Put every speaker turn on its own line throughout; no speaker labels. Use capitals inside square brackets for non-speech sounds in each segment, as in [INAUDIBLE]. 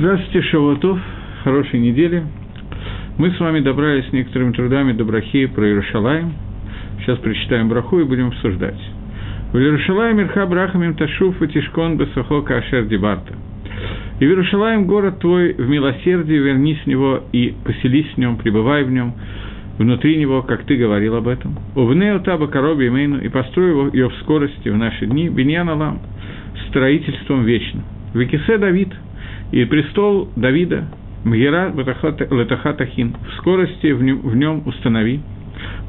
Здравствуйте, Шавуатов, хорошей недели. Мы с вами добрались с некоторыми трудами до брахи про Иерушалаем. Сейчас прочитаем браху и будем обсуждать. В Иерушалаем Ирха Брахамим Ташуф и Тишкон Кашер Дебарта. И в Иерушалаем город твой в милосердии, вернись в него и поселись в нем, пребывай в нем, внутри него, как ты говорил об этом. Увнео таба короби имейну, и построй ее в скорости в наши дни, биньян алам, строительством вечным. Викисе Давид – и престол Давида, Мгера Летахатахин, в скорости в нем установи.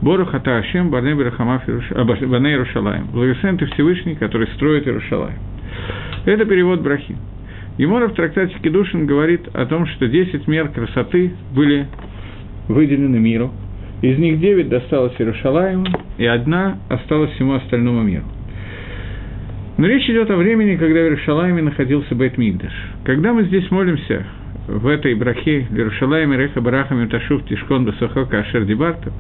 Бору Хата Ашем Барне Баней Рушалаем. Благословен ты Всевышний, который строит Иерушалаем. Это перевод брахи. Емора в трактате Кедушин говорит о том, что 10 мер красоты были выделены миру. Из них 9 досталось Иерушалаему, и одна осталась всему остальному миру. Но речь идет о времени, когда в Иерушалайме находился Бейт Мигдаш. Когда мы здесь молимся в этой брахе Иерушалайме, Реха, Барахами, Ташуф, Тишкон, Басахока, Ашер, Дебарта,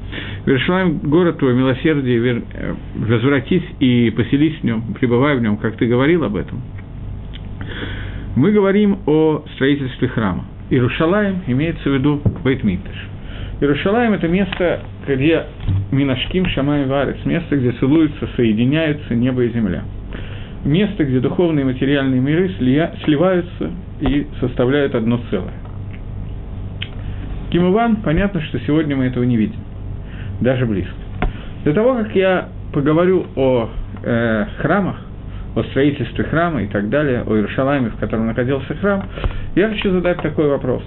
Иерушалайм, город твой, милосердие, вер... Э, возвратись и поселись в нем, пребывай в нем, как ты говорил об этом. Мы говорим о строительстве храма. Иерушалаем имеется в виду Бейт Мигдаш. Иерушалаем – это место, где Минашким, Шамай, Варец, место, где целуются, соединяются небо и земля – место, где духовные и материальные миры сливаются и составляют одно целое. Кимован, понятно, что сегодня мы этого не видим, даже близко. Для того, как я поговорю о э, храмах, о строительстве храма и так далее, о Иерушалайме, в котором находился храм, я хочу задать такой вопрос.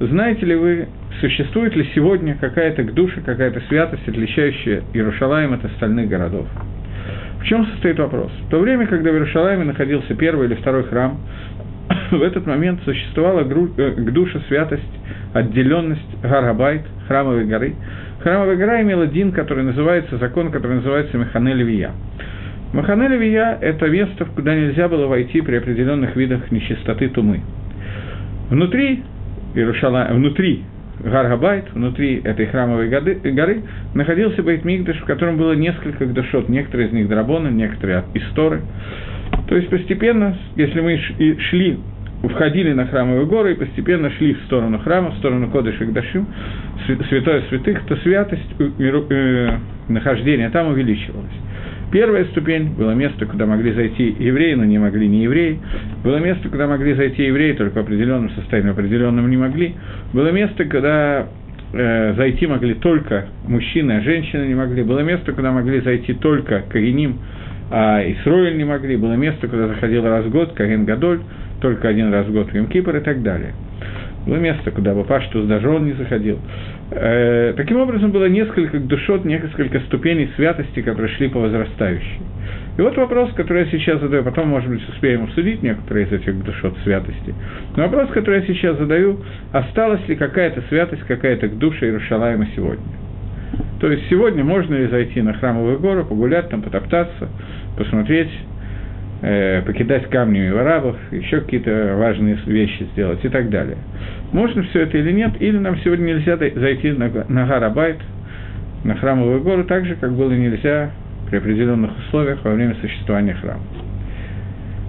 Знаете ли вы, существует ли сегодня какая-то душа, какая-то святость, отличающая Иерушалайм от остальных городов? В чем состоит вопрос? В то время, когда в Иерушалайме находился первый или второй храм, [COUGHS] в этот момент существовала э, к душе святость, отделенность Гарабайт, храмовой горы. Храмовая гора имела дин, который называется, закон, который называется Механель Вия. Маханель Вия – это место, куда нельзя было войти при определенных видах нечистоты тумы. Внутри Иерушала... внутри Гаргабайт, внутри этой храмовой горы, находился Бейт Мигдаш, в котором было несколько душот, некоторые из них драбоны, некоторые от исторы. То есть постепенно, если мы шли, входили на храмовую гору и постепенно шли в сторону храма, в сторону Кодыша Гдашим, святое святых, то святость э, э, нахождения там увеличивалась. Первая ступень было место, куда могли зайти евреи, но не могли не евреи. Было место, куда могли зайти евреи, только в определенном состоянии, в определенном не могли. Было место, куда э, зайти могли только мужчины, а женщины не могли. Было место, куда могли зайти только Кариним, а Исроиль не могли. Было место, куда заходил раз в год, Карин Гадоль, только один раз в год Кипр и так далее. Было место, куда бы Паштус даже он не заходил. Э, таким образом, было несколько душот, несколько ступеней святости, которые шли по возрастающей. И вот вопрос, который я сейчас задаю, потом, может быть, успеем обсудить некоторые из этих душот святости. Но вопрос, который я сейчас задаю, осталась ли какая-то святость, какая-то к душе сегодня? То есть сегодня можно ли зайти на храмовую гору, погулять там, потоптаться, посмотреть, э, покидать камнями арабов, еще какие-то важные вещи сделать и так далее. Можно все это или нет, или нам сегодня нельзя зайти на, на Гарабайт, на храмовую гору, так же, как было нельзя при определенных условиях во время существования храма.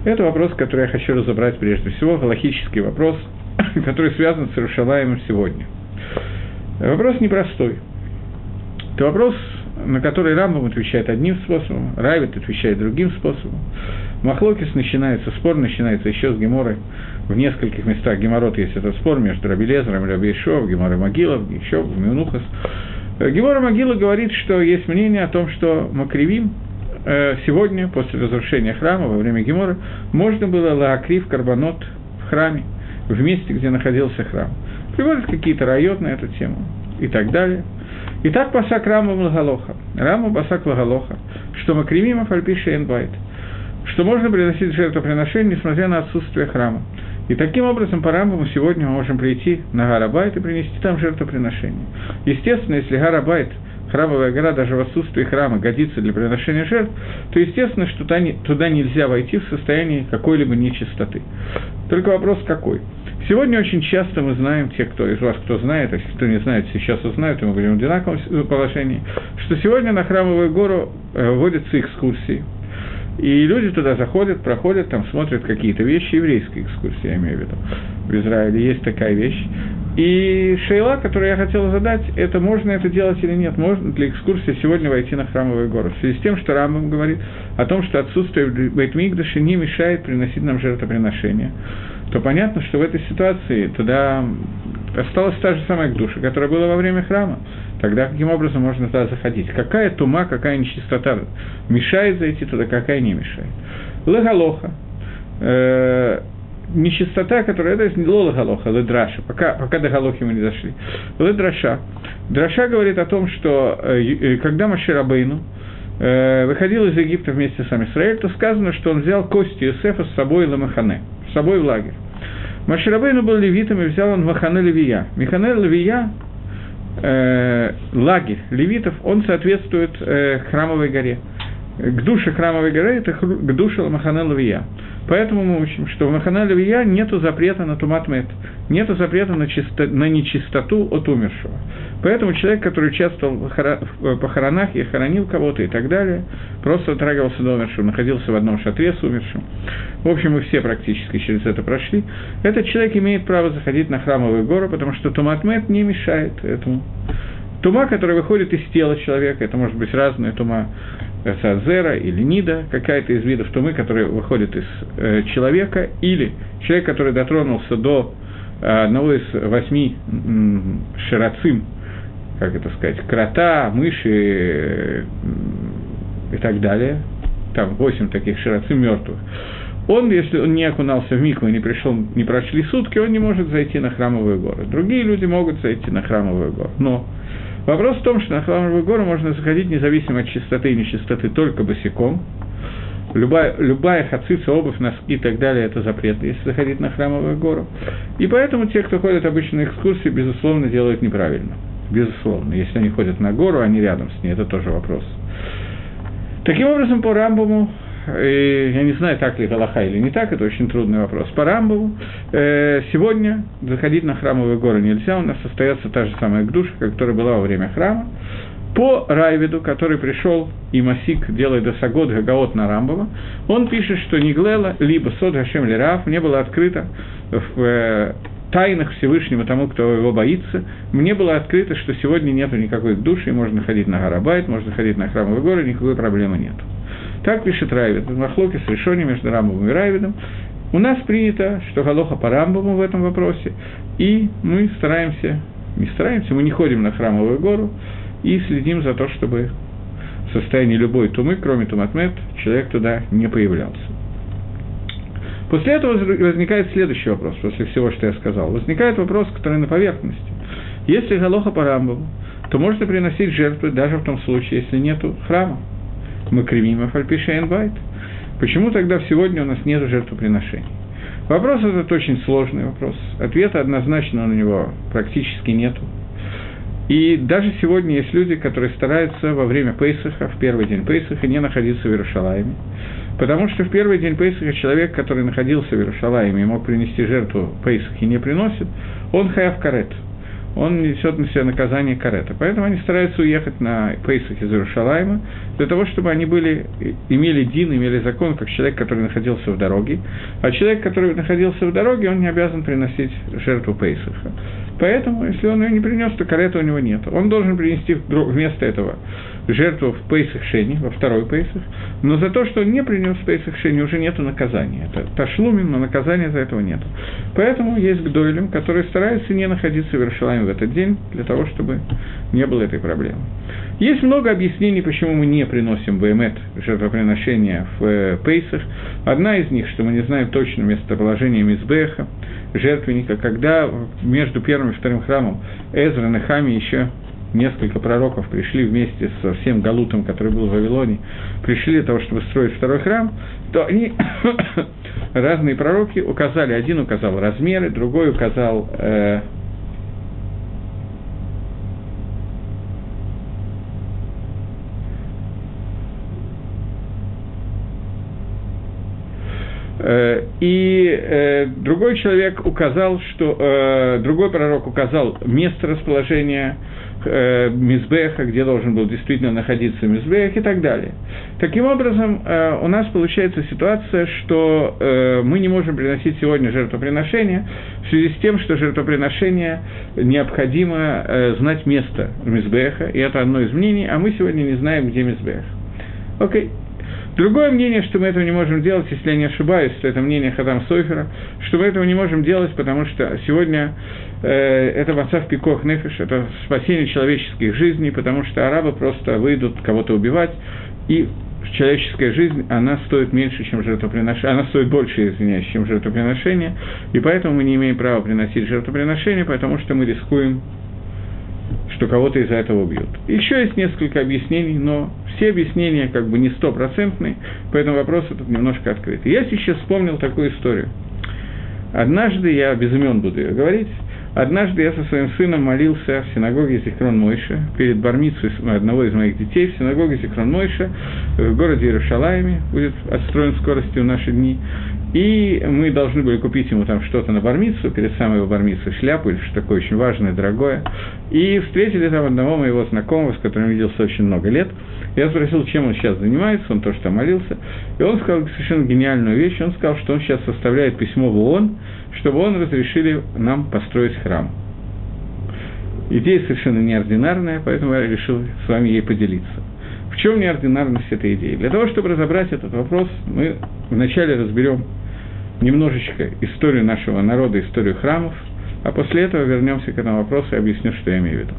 Это вопрос, который я хочу разобрать прежде всего, галахический вопрос, [COUGHS] который связан с Иерушалаемом сегодня. Вопрос непростой. Это вопрос, на который Рамбам отвечает одним способом, Райвит отвечает другим способом. Махлокис начинается, спор начинается еще с Геморой. В нескольких местах Геморот есть этот спор между Рабелезером Рабейшов, Гемора Могилов, еще Мюнухас. Гемора Могила говорит, что есть мнение о том, что Макривим э, сегодня, после разрушения храма, во время Гемора, можно было лаакрив карбонот в храме, в месте, где находился храм. Приводят какие-то районы на эту тему и так далее. И так пасак Рама Лагалоха. Рама пасак Лагалоха, что Макривим Афальпиша Энбайт – что можно приносить жертвоприношение, несмотря на отсутствие храма. И таким образом, по Рамбаму сегодня мы можем прийти на Гарабайт и принести там жертвоприношение. Естественно, если Гарабайт, храмовая гора, даже в отсутствии храма годится для приношения жертв, то естественно, что туда нельзя войти в состоянии какой-либо нечистоты. Только вопрос какой? Сегодня очень часто мы знаем, те, кто из вас, кто знает, а кто не знает, сейчас узнают, и мы будем в одинаковом положении, что сегодня на Храмовую гору э, вводятся экскурсии – И люди туда заходят, проходят, там смотрят какие-то вещи, еврейские экскурсии, я имею в виду. В Израиле есть такая вещь. И шейла, которую я хотел задать, это можно это делать или нет, можно для экскурсии сегодня войти на храмовый город. В связи с тем, что Рамбам говорит о том, что отсутствие Бейтмигдаша не мешает приносить нам жертвоприношения, то понятно, что в этой ситуации туда осталась та же самая душа, которая была во время храма. Тогда каким образом можно туда заходить? Какая тума, какая нечистота мешает зайти туда, какая не мешает? Лагалоха. Э, нечистота, которая, это не лола галоха, ледраша, пока, пока до галохи мы не дошли. Ледраша. Драша говорит о том, что э, э когда Маширабейну э, выходил из Египта вместе с Амисраэль, то сказано, что он взял кости Юсефа с собой Ламахане, с собой в лагерь. Маширабейну был левитом и взял он Махане Левия. Махане Левия э, лагерь левитов, он соответствует э, храмовой горе. К душе храмовой горы – это к душе Махане Левия. Поэтому мы учим, что в Махана Левия нет запрета на туматмет, нет запрета на, чисто, на нечистоту от умершего. Поэтому человек, который участвовал в похоронах и хоронил кого-то и так далее, просто дотрагивался до умершего, находился в одном шатре с умершим. В общем, мы все практически через это прошли. Этот человек имеет право заходить на храмовую гору, потому что туматмет не мешает этому. Тума, которая выходит из тела человека, это может быть разная тума, Сазера или Нида, какая-то из видов тумы, которая выходит из э, человека, или человек, который дотронулся до э, одного из восьми э, ширацим, как это сказать, крота, мыши э, и так далее, там восемь таких ширацим мертвых, он, если он не окунался в микву и не пришел, не прошли сутки, он не может зайти на храмовую гору. Другие люди могут зайти на храмовую гору. Но Вопрос в том, что на Храмовую гору можно заходить независимо от чистоты и нечистоты только босиком. Любая, любая хацица, обувь, носки и так далее – это запрет, если заходить на Храмовую гору. И поэтому те, кто ходят обычно на экскурсии, безусловно, делают неправильно. Безусловно. Если они ходят на гору, они рядом с ней, это тоже вопрос. Таким образом, по Рамбаму и я не знаю, так ли Галаха или не так, это очень трудный вопрос. По Рамбову э, сегодня заходить на храмовые горы нельзя, у нас остается та же самая гдуша, которая была во время храма. По Райвиду, который пришел, и Масик делает досагод Гагаот на Рамбова, он пишет, что Ниглела, либо Сод Гашем Лераф не было открыто в э, тайнах Всевышнего тому, кто его боится, мне было открыто, что сегодня нет никакой души, можно ходить на Гарабайт, можно ходить на храмовые горы, никакой проблемы нет. Так пишет Райвид. Махлоки с решением между Рамбом и Райвидом. У нас принято, что Галоха по Рамбаму в этом вопросе, и мы стараемся, не стараемся, мы не ходим на храмовую гору и следим за то, чтобы в состоянии любой тумы, кроме туматмет, человек туда не появлялся. После этого возникает следующий вопрос, после всего, что я сказал. Возникает вопрос, который на поверхности. Если Галоха по Рамбаму, то можно приносить жертвы даже в том случае, если нет храма мы кривим Афальпишейн Байт. Почему тогда сегодня у нас нет жертвоприношений? Вопрос этот очень сложный вопрос. Ответа однозначно на него практически нету. И даже сегодня есть люди, которые стараются во время Пейсаха, в первый день Пейсаха, не находиться в Иерушалайме. Потому что в первый день Пейсаха человек, который находился в Иерушалайме и мог принести жертву Пейсах и не приносит, он хаяв карет – он несет на себя наказание карета. Поэтому они стараются уехать на Пейсах из Иерушалайма, для того, чтобы они были, имели дин, имели закон, как человек, который находился в дороге. А человек, который находился в дороге, он не обязан приносить жертву Пейсаха. Поэтому, если он ее не принес, то карета у него нет. Он должен принести вместо этого жертву в Пейсах Шени, во второй Пейсах, но за то, что он не принес в Пейсах Шени, уже нет наказания. Это ташлумин, но наказания за этого нет. Поэтому есть гдойлем, которые стараются не находиться в Иерушалайме в этот день, для того, чтобы не было этой проблемы. Есть много объяснений, почему мы не приносим БМЭТ, жертвоприношения в э, Пейсах. Одна из них, что мы не знаем точно местоположение Мизбеха, жертвенника, когда между первым и вторым храмом Эзра, Нехами еще несколько пророков пришли вместе со всем Галутом, который был в Вавилоне, пришли для того, чтобы строить второй храм, то они, [COUGHS] разные пророки, указали, один указал размеры, другой указал э, и э, другой человек указал, что э, другой пророк указал место расположения э, Мизбеха, где должен был действительно находиться Мизбех и так далее. Таким образом, э, у нас получается ситуация, что э, мы не можем приносить сегодня жертвоприношение в связи с тем, что жертвоприношение необходимо э, знать место Мизбеха, и это одно из мнений, а мы сегодня не знаем, где Мизбех. Окей. Okay. Другое мнение, что мы этого не можем делать, если я не ошибаюсь, это мнение Хадам Сойфера, что мы этого не можем делать, потому что сегодня э, это Васав Пикох Нефиш, это спасение человеческих жизней, потому что арабы просто выйдут кого-то убивать, и человеческая жизнь, она стоит меньше, чем жертвоприношение, она стоит больше, извиняюсь, чем жертвоприношение, и поэтому мы не имеем права приносить жертвоприношение, потому что мы рискуем что кого-то из-за этого убьют. Еще есть несколько объяснений, но все объяснения как бы не стопроцентные, поэтому вопрос этот немножко открыт. Я сейчас вспомнил такую историю. Однажды, я без имен буду ее говорить, Однажды я со своим сыном молился в синагоге Зикрон Мойша, перед бармицей одного из моих детей, в синагоге Зикрон Мойша, в городе Иерушалайме, будет отстроен скоростью в наши дни. И мы должны были купить ему там что-то на бармицу, перед самой его бармицей, шляпу или что такое очень важное, дорогое. И встретили там одного моего знакомого, с которым виделся очень много лет. Я спросил, чем он сейчас занимается, он тоже там молился. И он сказал совершенно гениальную вещь. Он сказал, что он сейчас составляет письмо в ООН, чтобы он разрешили нам построить храм. Идея совершенно неординарная, поэтому я решил с вами ей поделиться. В чем неординарность этой идеи? Для того, чтобы разобрать этот вопрос, мы вначале разберем немножечко историю нашего народа, историю храмов, а после этого вернемся к этому вопросу и объясню, что я имею в виду.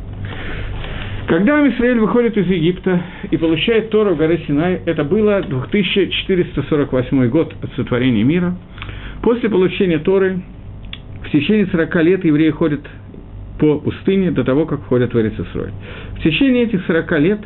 Когда Израиль выходит из Египта и получает Тору в горе Синай, это было 2448 год от сотворения мира. После получения Торы в течение 40 лет евреи ходят по пустыне до того, как входят в Эрицесрой. В течение этих 40 лет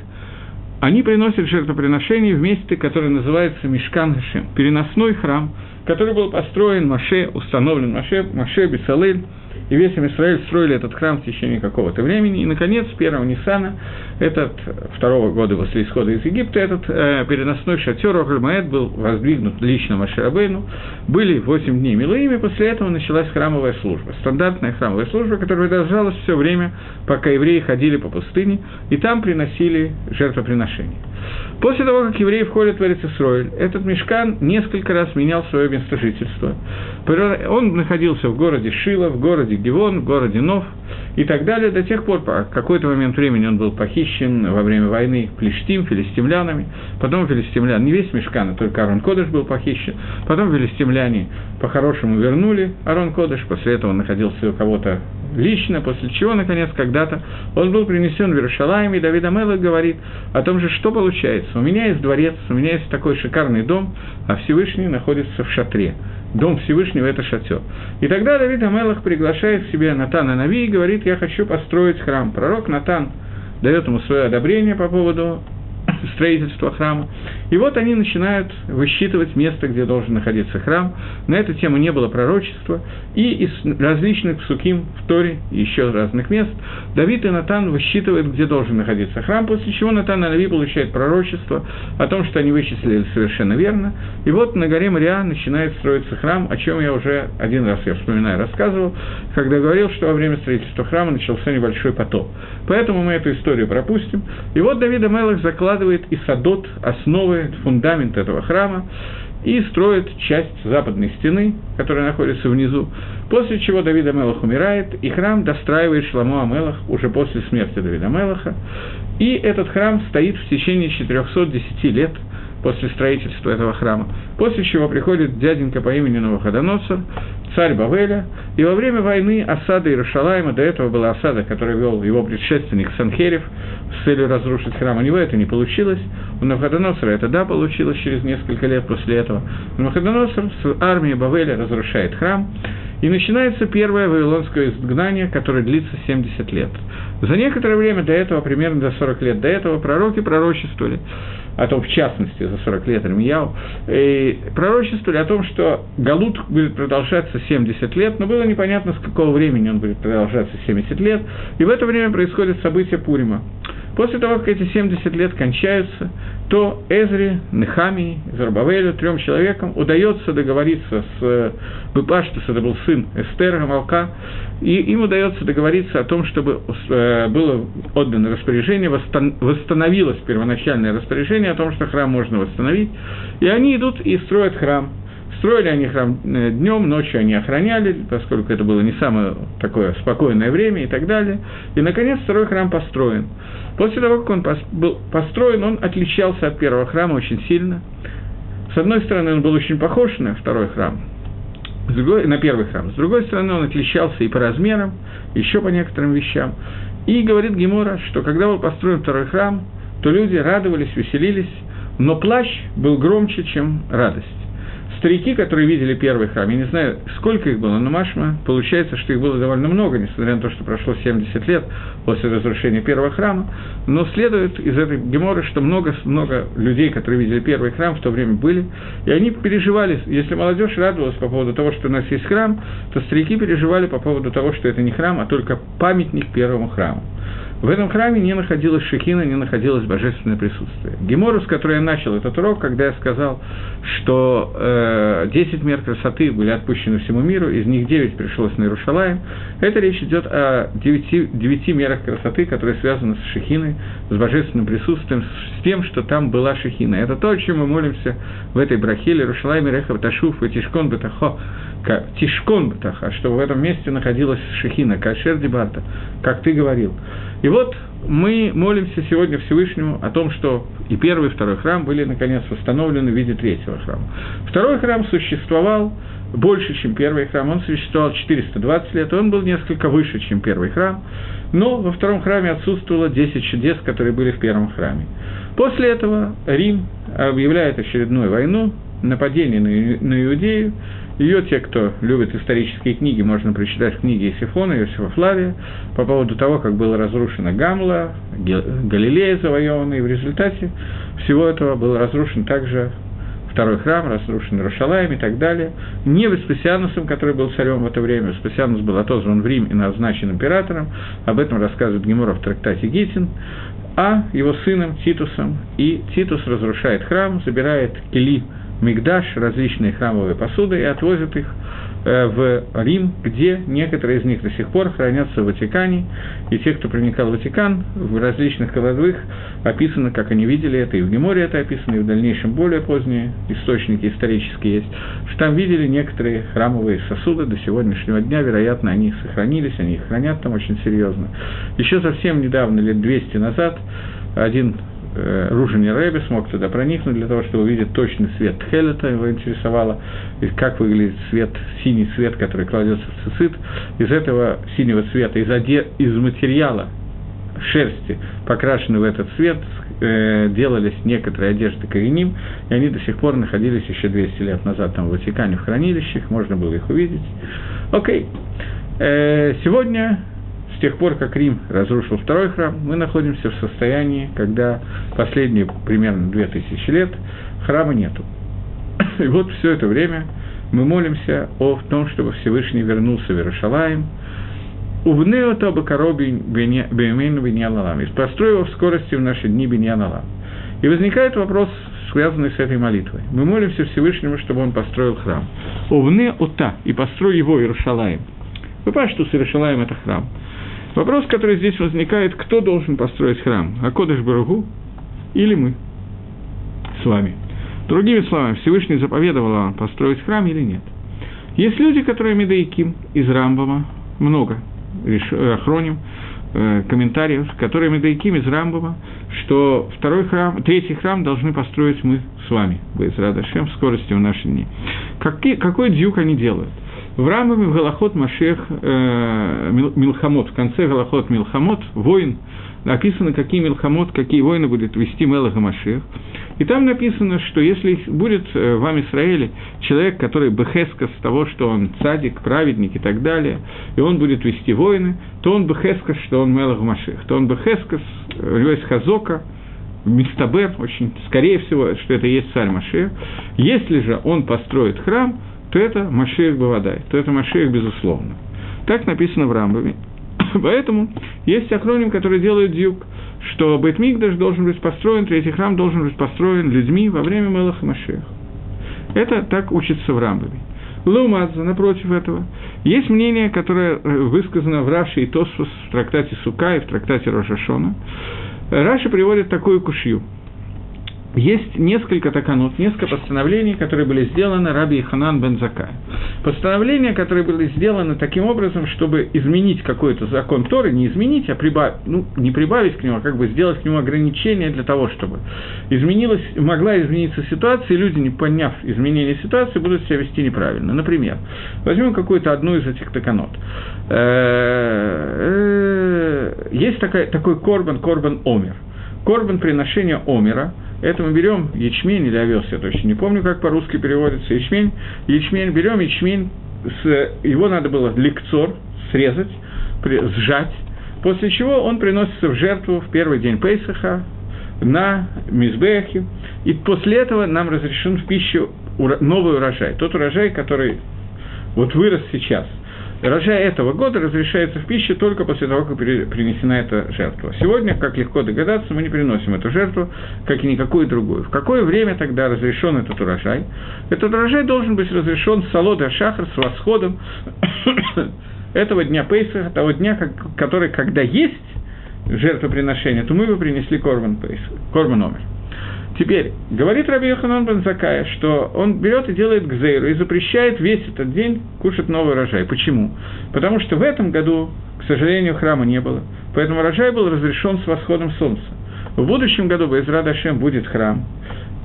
они приносят жертвоприношение в месте, которое называется Мишкан Гашем, переносной храм, который был построен Маше, установлен Маше, Маше Бесалель, и весь Израиль строили этот храм в течение какого-то времени. И, наконец, первого Ниссана, этот второго года после исхода из Египта, этот э, переносной шатер Охальмаэт был воздвигнут лично Маширабейну. Были 8 дней Милуими, после этого началась храмовая служба. Стандартная храмовая служба, которая продолжалась все время, пока евреи ходили по пустыне, и там приносили жертвоприношения. После того, как евреи входят в Эрицесройль, этот мешкан несколько раз менял свое место жительства. Он находился в городе Шила, в городе Гивон, в городе Нов и так далее, до тех пор, по какой-то момент времени он был похищен во время войны Плештим, филистимлянами, потом филистимлян, не весь мешкан, а только Арон Кодыш был похищен, потом филистимляне по-хорошему вернули Арон Кодыш, после этого он находился у кого-то лично, после чего, наконец, когда-то он был принесен в Иерушалаем, и Давид Амелах говорит о том же, что получается. У меня есть дворец, у меня есть такой шикарный дом, а Всевышний находится в шатре. Дом Всевышнего – это шатер. И тогда Давид Амелах приглашает к себе Натана Нави и говорит, я хочу построить храм. Пророк Натан дает ему свое одобрение по поводу строительства храма. И вот они начинают высчитывать место, где должен находиться храм. На эту тему не было пророчества. И из различных псуким в Торе и еще разных мест Давид и Натан высчитывают, где должен находиться храм, после чего Натан и Нави получает пророчество о том, что они вычислили совершенно верно. И вот на горе Мария начинает строиться храм, о чем я уже один раз, я вспоминаю, рассказывал, когда говорил, что во время строительства храма начался небольшой потоп. Поэтому мы эту историю пропустим. И вот Давид Амелах закладывает и садот, основы, фундамент этого храма, и строит часть западной стены, которая находится внизу, после чего Давид Амелах умирает, и храм достраивает Шламу Амелах уже после смерти Давида Амелаха, и этот храм стоит в течение 410 лет – после строительства этого храма, после чего приходит дяденька по имени Новоходоносор, царь Бавеля, и во время войны осады Иерушалайма, до этого была осада, которую вел его предшественник Санхерев с целью разрушить храм, у него это не получилось, у Новоходоносора это да получилось через несколько лет после этого, Новоходоносор с армией Бавеля разрушает храм, и начинается первое вавилонское изгнание, которое длится 70 лет. За некоторое время до этого, примерно до 40 лет до этого, пророки пророчествовали, о том, в частности, за 40 лет Ирмияу, и пророчествовали о том, что Галут будет продолжаться 70 лет, но было непонятно, с какого времени он будет продолжаться 70 лет, и в это время происходит событие Пурима. После того, как эти 70 лет кончаются, то Эзре, Нехамии, Зарбавелю, трем человекам удается договориться с Бепаштус, это был сын Эстера, Малка, и им удается договориться о том, чтобы э, было отдано распоряжение, восстановилось первоначальное распоряжение о том, что храм можно восстановить, и они идут и строят храм – Строили они храм э, днем, ночью они охраняли, поскольку это было не самое такое спокойное время и так далее. И, наконец, второй храм построен. После того, как он был построен, он отличался от первого храма очень сильно. С одной стороны, он был очень похож на второй храм, с другой, на первый храм. С другой стороны, он отличался и по размерам, еще по некоторым вещам. И говорит Гемора, что когда был построен второй храм, то люди радовались, веселились, но плащ был громче, чем радость старики, которые видели первый храм, я не знаю, сколько их было, но Машма, получается, что их было довольно много, несмотря на то, что прошло 70 лет после разрушения первого храма, но следует из этой геморы, что много, много людей, которые видели первый храм, в то время были, и они переживали, если молодежь радовалась по поводу того, что у нас есть храм, то старики переживали по поводу того, что это не храм, а только памятник первому храму. В этом храме не находилась шехина, не находилось божественное присутствие. Гемору, с которой я начал этот урок, когда я сказал, что э, 10 мер красоты были отпущены всему миру, из них 9 пришлось на Иерушалаем, это речь идет о 9, 9 мерах красоты, которые связаны с шехиной, с божественным присутствием, с тем, что там была шехина. Это то, о чем мы молимся в этой брахиле, Иерушалайме, Рехав, Ташуф, Тишкон, Бетахо, Тишкон, Бетаха, чтобы в этом месте находилась шехина, Кашер Дебата, как ты говорил. И вот мы молимся сегодня Всевышнему о том, что и первый, и второй храм были, наконец, восстановлены в виде третьего храма. Второй храм существовал больше, чем первый храм, он существовал 420 лет, он был несколько выше, чем первый храм, но во втором храме отсутствовало 10 чудес, которые были в первом храме. После этого Рим объявляет очередную войну, нападение на, на Иудею, ее те, кто любит исторические книги, можно прочитать в книге Исифона, Иосифа Флавия, по поводу того, как была разрушена Гамла, Галилея завоеванная, и в результате всего этого был разрушен также второй храм, разрушен Рушалаем и так далее. Не Веспасианусом, который был царем в это время, Веспасианус был отозван в Рим и назначен императором, об этом рассказывает Гемора в трактате Гитин, а его сыном Титусом, и Титус разрушает храм, забирает Кили Мигдаш, различные храмовые посуды, и отвозят их э, в Рим, где некоторые из них до сих пор хранятся в Ватикане, и те, кто проникал в Ватикан, в различных кладовых описано, как они видели это, и в Геморе это описано, и в дальнейшем более поздние источники исторические есть, что там видели некоторые храмовые сосуды до сегодняшнего дня, вероятно, они сохранились, они их хранят там очень серьезно. Еще совсем недавно, лет 200 назад, один Ружини Рэби смог туда проникнуть для того, чтобы увидеть точный цвет Тхелета, его интересовало, как выглядит цвет, синий цвет, который кладется в цицит. Из этого синего цвета, из, оде, из материала шерсти, покрашенный в этот цвет, э, делались некоторые одежды кореним, и они до сих пор находились еще 200 лет назад там в Ватикане в хранилищах, можно было их увидеть. Окей. Э, сегодня с тех пор, как Рим разрушил второй храм, мы находимся в состоянии, когда последние примерно две тысячи лет храма нету. [COUGHS] И вот все это время мы молимся о том, чтобы Всевышний вернулся в Иерушалаем, Увнео то бакароби бемену беньяналам, построй его в скорости в наши дни беньяналам. И возникает вопрос, связанный с этой молитвой. Мы молимся Всевышнему, чтобы он построил храм. Увне ота, и построй его Иерушалаем. Вы понимаете, что с Иерушалаем это храм. Вопрос, который здесь возникает, кто должен построить храм? Акодыш Баругу или мы с вами? Другими словами, Всевышний заповедовал вам построить храм или нет? Есть люди, которые Медаиким из Рамбама, много, хроним, э, комментариев, которые Медаиким из Рамбама, что второй храм, третий храм должны построить мы с вами, в Израдашем, в скорости в наши дни. Какие, какой дюк они делают? В Рамбаме в Галахот Машех э, Милхамот, в конце Галахот Милхамот, воин, написано, какие Милхамот, какие войны будет вести Мелах Машех. И там написано, что если будет э, в Израиле человек, который бехескас того, что он цадик, праведник и так далее, и он будет вести войны, то он бехескас, что он Мелах Машех, то он бехескас, у него есть хазока, Мистабер, очень скорее всего, что это и есть царь Машех. Если же он построит храм, то это Машех Бавадай, то это Машех безусловно. Так написано в Рамбаме. [COUGHS] Поэтому есть охроним, которые делают дюк, что Бейтмикдаш должен быть построен, третий храм должен быть построен людьми во время Мелаха Машех. Это так учится в Рамбаме. Лаумадза, напротив этого, есть мнение, которое э, высказано в Раше и Тосфос в трактате Сука и в трактате Рошашона. Раша приводит такую кушью – есть несколько таканот, несколько постановлений, которые были сделаны Раби Ханан бен Закай. Постановления, которые были сделаны таким образом, чтобы изменить какой-то закон Торы, не изменить, а прибавить, ну, не прибавить к нему, а как бы сделать к нему ограничения для того, чтобы изменилась, могла измениться ситуация, и люди, не поняв изменения ситуации, будут себя вести неправильно. Например, возьмем какую-то одну из этих таканот. Э, э, есть такой корбан, корбан омер. Корбан приношения омера – это мы берем ячмень или овес, я точно не помню, как по-русски переводится, ячмень, ячмень, берем ячмень, с, его надо было лекцор, срезать, сжать, после чего он приносится в жертву в первый день Пейсаха на Мизбехе, и после этого нам разрешен в пищу новый урожай, тот урожай, который вот вырос сейчас – Рожай этого года разрешается в пищу только после того, как принесена эта жертва. Сегодня, как легко догадаться, мы не приносим эту жертву, как и никакую другую. В какое время тогда разрешен этот урожай? Этот урожай должен быть разрешен с Салода Шахар, с восходом [COUGHS] этого дня Пейса, того дня, который, когда есть жертвоприношение, то мы его принесли Корбан, Пейс, Корбан Омер. Теперь, говорит Раби Йоханан бен Закая, что он берет и делает гзейру и запрещает весь этот день кушать новый урожай. Почему? Потому что в этом году, к сожалению, храма не было, поэтому урожай был разрешен с восходом солнца. В будущем году Байзра Дашем будет храм,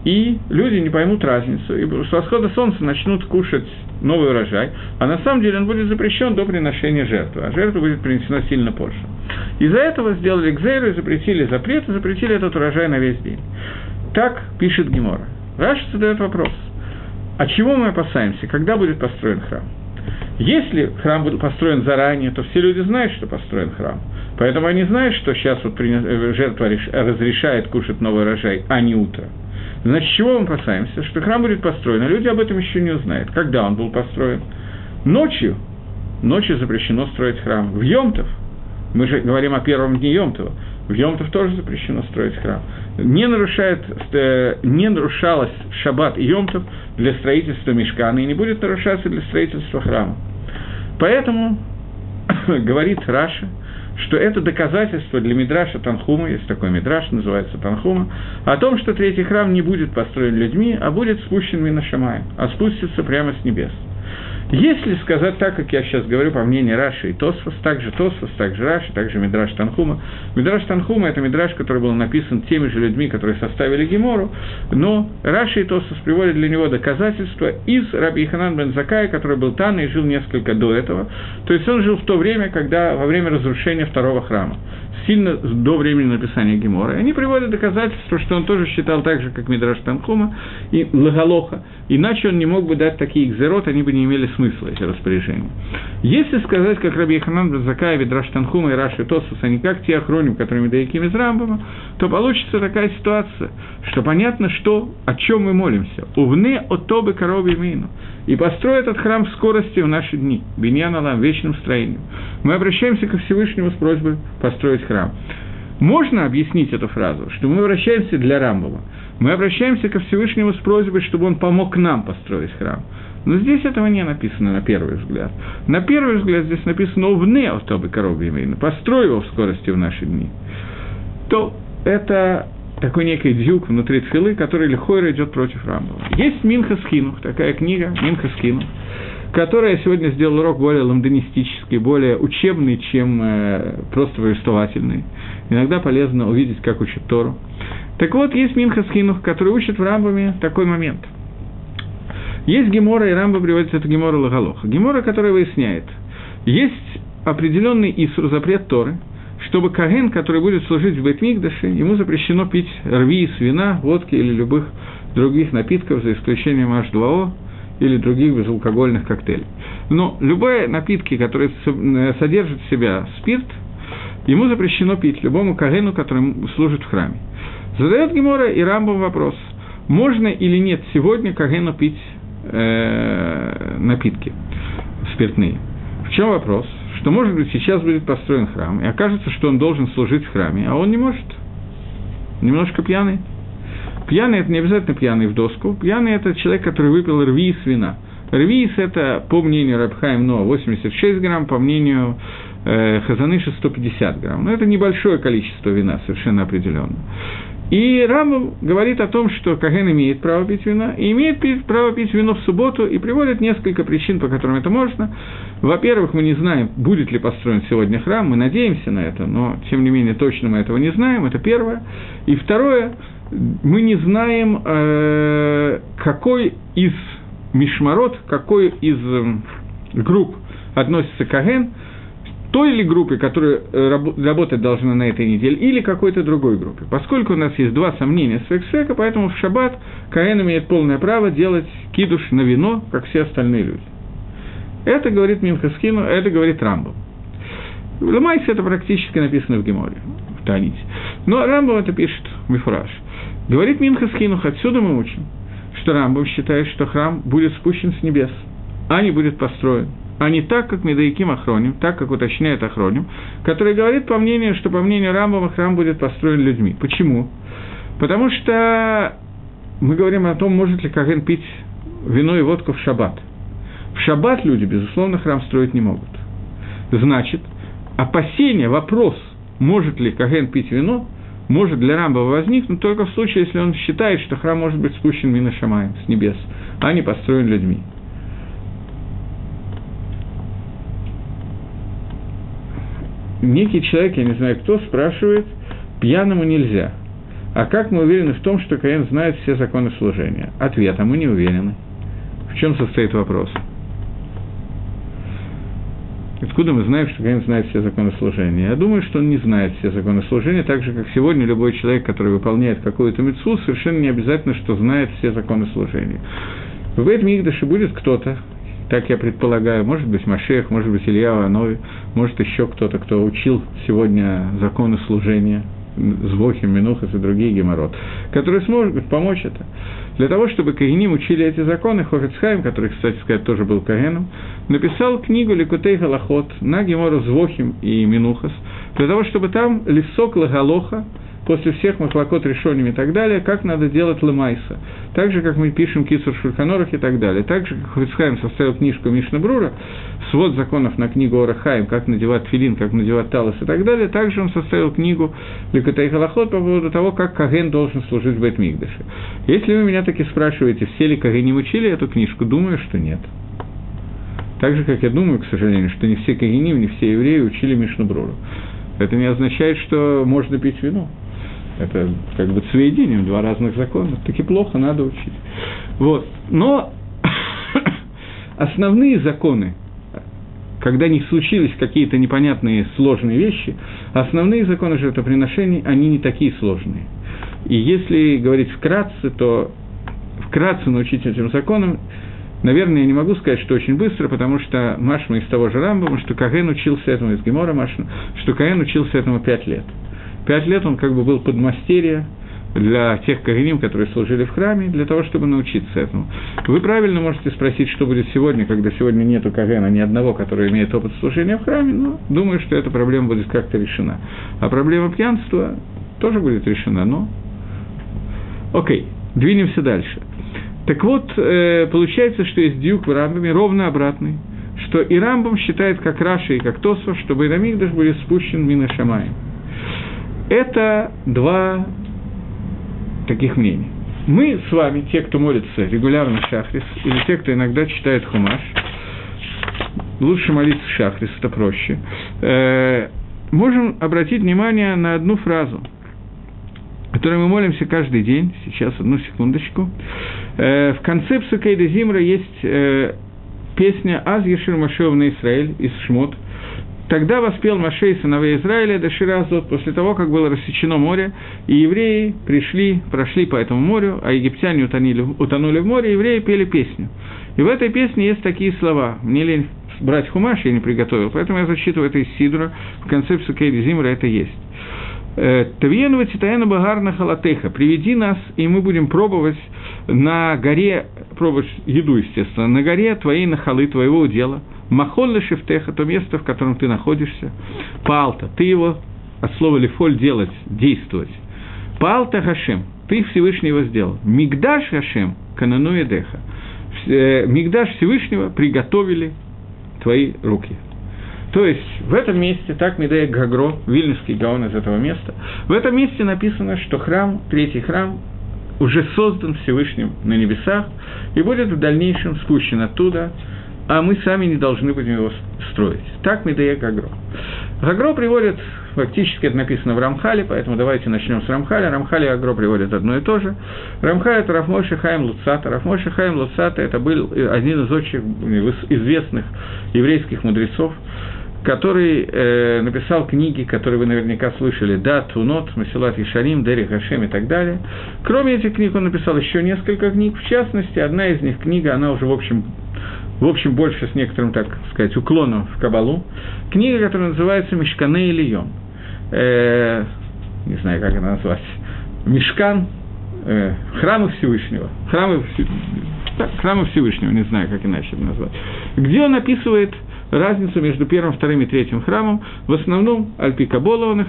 и люди не поймут разницу, и с восхода солнца начнут кушать новый урожай, а на самом деле он будет запрещен до приношения жертвы, а жертва будет принесена сильно позже. Из-за этого сделали гзейру и запретили запрет, и запретили этот урожай на весь день. Так пишет Гемора. Раша задает вопрос. От чего мы опасаемся? Когда будет построен храм? Если храм будет построен заранее, то все люди знают, что построен храм. Поэтому они знают, что сейчас вот э, жертва разрешает кушать новый урожай, а не утро. Значит, чего мы опасаемся? Что храм будет построен, а люди об этом еще не узнают. Когда он был построен? Ночью. Ночью запрещено строить храм. В Йомтов. Мы же говорим о первом дне Йомтова. В Йомтов тоже запрещено строить храм. Не, нарушает, э, не нарушалось шаббат и Йомтов для строительства мешкана и не будет нарушаться для строительства храма. Поэтому [COUGHS] говорит Раша, что это доказательство для Мидраша Танхума, есть такой Мидраш, называется Танхума, о том, что третий храм не будет построен людьми, а будет спущен Минашамаем, а спустится прямо с небес. Если сказать так, как я сейчас говорю, по мнению Раши и Тосфос, также Тосфос, также Раши, также Мидраш Танхума. Мидраш Танхума – это Мидраш, который был написан теми же людьми, которые составили Гемору, но Раши и Тосфос приводят для него доказательства из Раби Иханан бен Закая, который был Тан и жил несколько до этого. То есть он жил в то время, когда, во время разрушения второго храма сильно до времени написания Гемора. И они приводят доказательства, что он тоже считал так же, как Мидраш Танхума и Лагалоха, иначе он не мог бы дать такие экзерот, они бы не имели смысла, эти распоряжения. Если сказать, как Раби Ханан Базакая, Мидраш Танхума и Раши Тосус, а не как те охроним, которые Медаиким из Рамбама, то получится такая ситуация, что понятно, что, о чем мы молимся. Увне отобы корове мину. И построит этот храм в скорости в наши дни. Беньян Алам, вечным строением. Мы обращаемся ко Всевышнему с просьбой построить храм. Можно объяснить эту фразу, что мы обращаемся для Рамбова. Мы обращаемся ко Всевышнему с просьбой, чтобы он помог нам построить храм. Но здесь этого не написано на первый взгляд. На первый взгляд здесь написано «Увне отобы коровы имейно», «построй его в скорости в наши дни». То это такой некий дюк внутри тфилы, который легко идет против Рамбова. Есть Минха Скинух, такая книга, Минха Скинух, которая сегодня сделал урок более ламданистический, более учебный, чем э, просто повествовательный. Иногда полезно увидеть, как учит Тору. Так вот, есть Минха Скинух, который учит в Рамбаме такой момент. Есть Гемора, и Рамба приводит это Гемора Лагалоха. Гемора, которая выясняет, есть определенный Исур, запрет Торы – чтобы Каген, который будет служить в Бейтмикдаше, ему запрещено пить рви из вина, водки или любых других напитков, за исключением H2O или других безалкогольных коктейлей. Но любые напитки, которые э, содержат в себя спирт, ему запрещено пить любому Кагену, который служит в храме. Задает Гемора и Рамбам вопрос, можно или нет сегодня Кагену пить э, напитки спиртные. В чем вопрос? что, может быть, сейчас будет построен храм, и окажется, что он должен служить в храме, а он не может. Немножко пьяный. Пьяный – это не обязательно пьяный в доску. Пьяный – это человек, который выпил рви из вина. Рвиис – это, по мнению Рабхаим Но, 86 грамм, по мнению э, Хазаныша 150 грамм. Но это небольшое количество вина, совершенно определенно. И Рамбам говорит о том, что Каген имеет право пить вина, и имеет право пить вино в субботу, и приводит несколько причин, по которым это можно. Во-первых, мы не знаем, будет ли построен сегодня храм, мы надеемся на это, но, тем не менее, точно мы этого не знаем, это первое. И второе, мы не знаем, э, какой из Мишмарот, какой из групп относится Каген, той или группе, которая э, работать должна на этой неделе, или какой-то другой группе. Поскольку у нас есть два сомнения с Вексека, поэтому в шаббат Каэн имеет полное право делать кидуш на вино, как все остальные люди. Это говорит Минхаскину, это говорит Рамбам. В Ламайсе это практически написано в Геморе, в Таните. Но Рамбам это пишет, Мифраж. Говорит Минхаскину, отсюда мы учим, что Рамбам считает, что храм будет спущен с небес, а не будет построен – а не так, как Медаиким Ахроним, так, как уточняет Ахроним, который говорит, по мнению, что по мнению Рамбама храм будет построен людьми. Почему? Потому что мы говорим о том, может ли Каген пить вино и водку в шаббат. В шаббат люди, безусловно, храм строить не могут. Значит, опасение, вопрос, может ли Каген пить вино, может для Рамбова возникнуть только в случае, если он считает, что храм может быть спущен Мина Шамаем, с небес, а не построен людьми. Некий человек, я не знаю кто, спрашивает, пьяному нельзя. А как мы уверены в том, что Каин знает все законы служения? Ответ, а мы не уверены. В чем состоит вопрос? Откуда мы знаем, что Каин знает все законы служения? Я думаю, что он не знает все законы служения, так же, как сегодня любой человек, который выполняет какую-то мецу, совершенно не обязательно, что знает все законы служения. В этом Мигдаше будет кто-то, так я предполагаю, может быть Машех, может быть Илья Ванови, может еще кто-то, кто учил сегодня законы служения, Звохим, Минухас и другие геморрот, которые смогут помочь это. Для того, чтобы Каиним учили эти законы, Хофицхайм, который, кстати сказать, тоже был Каеном, написал книгу Ликутей Галахот на гемору Звохим и Минухас, для того, чтобы там лисок Лагалоха, после всех махлокот решением и так далее, как надо делать лемайса. Так же, как мы пишем кисур шульханорах и так далее. Так же, как Хуцхайм составил книжку Мишна Брура, свод законов на книгу Орахаим, как надевать филин, как надевать талос и так далее, также он составил книгу Ликотай Халахот по поводу того, как Каген должен служить в Бетмигдаше. Если вы меня таки спрашиваете, все ли Кагеним учили эту книжку, думаю, что нет. Так же, как я думаю, к сожалению, что не все Кагеним, не все евреи учили Мишну Бруру. Это не означает, что можно пить вино. Это как бы сведением, два разных закона. Таки плохо, надо учить. Вот. Но [COUGHS] основные законы, когда не случились какие-то непонятные сложные вещи, основные законы жертвоприношений, они не такие сложные. И если говорить вкратце, то вкратце научить этим законам, наверное, я не могу сказать, что очень быстро, потому что Машма из того же Рамбама, что Каген учился этому, из Гемора Машма, что Каген учился этому пять лет – Пять лет он как бы был подмастерье для тех кореним, которые служили в храме, для того, чтобы научиться этому. Вы правильно можете спросить, что будет сегодня, когда сегодня нету Кагена ни одного, который имеет опыт служения в храме, но думаю, что эта проблема будет как-то решена. А проблема пьянства тоже будет решена, но... Окей, двинемся дальше. Так вот, э, получается, что есть дюк в Рамбаме ровно обратный, что и Рамбам считает, как Раша и как Тосфа, чтобы Ирамигдаш были спущен Мина Шамаем. Это два таких мнений. Мы с вами, те, кто молится регулярно Шахрис, или те, кто иногда читает Хумаш, лучше молиться Шахрис, это проще, э, можем обратить внимание на одну фразу, которой мы молимся каждый день. Сейчас, одну секундочку. Э, в конце Псукейда Зимра есть э, песня «Аз Ешир Машев на Израиль» из Шмот – Тогда воспел Машей сыновей Израиля до Ширазот, после того, как было рассечено море, и евреи пришли, прошли по этому морю, а египтяне утонули, утонули в море, евреи пели песню. И в этой песне есть такие слова. Мне лень брать хумаш, я не приготовил, поэтому я зачитываю это из Сидора, в концепции Кейди Зимра это есть. «Э, Тавиену Титаену Багарна Халатеха, приведи нас, и мы будем пробовать на горе, пробовать еду, естественно, на горе твоей нахалы, твоего удела, Махолла Шефтеха, то место, в котором ты находишься, Палта, ты его, от слова лифоль делать, действовать. Палта Хашем, ты Всевышний его сделал. Мигдаш Хашем, Канану Эдеха. Э, Мигдаш Всевышнего приготовили твои руки. То есть в этом месте, так Медея Гагро, Вильнюсский Гаон из этого места, в этом месте написано, что храм, третий храм, уже создан Всевышним на небесах и будет в дальнейшем спущен оттуда, а мы сами не должны будем его строить. Так Медея Гагро. Гагро приводит, фактически это написано в Рамхале, поэтому давайте начнем с Рамхаля. Рамхали и Гагро приводят одно и то же. Рамхаль – это Рафмойша Хаим Луцата. Рафмойша Хаим Луцата – это был один из очень известных еврейских мудрецов, который э, написал книги, которые вы наверняка слышали, «Да, Тунот», «Масилат Ишарим», «Дери Хашем» и так далее. Кроме этих книг он написал еще несколько книг, в частности, одна из них книга, она уже, в общем, в общем, больше с некоторым, так сказать, уклоном в Кабалу. Книга, которая называется «Мешкане или Йом». Э, не знаю, как она назвать. Мешкан, э, храмы Всевышнего. Храмы, храмы Всевышнего, не знаю, как иначе это назвать. Где он описывает разницу между первым, вторым и третьим храмом. В основном Альпи Кабола он их,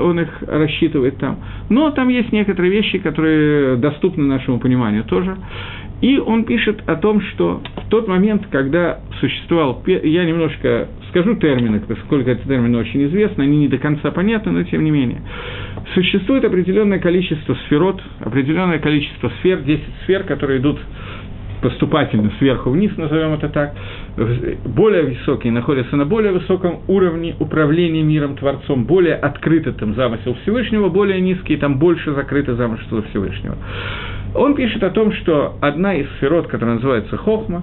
он их рассчитывает там. Но там есть некоторые вещи, которые доступны нашему пониманию тоже. И он пишет о том, что в тот момент, когда существовал, я немножко скажу термины, поскольку эти термины очень известны, они не до конца понятны, но тем не менее. Существует определенное количество сферот, определенное количество сфер, 10 сфер, которые идут поступательно сверху вниз, назовем это так, более высокие находятся на более высоком уровне управления миром Творцом, более открыто там замысел Всевышнего, более низкие, там больше закрыто замысел Всевышнего. Он пишет о том, что одна из сферот, которая называется Хохма,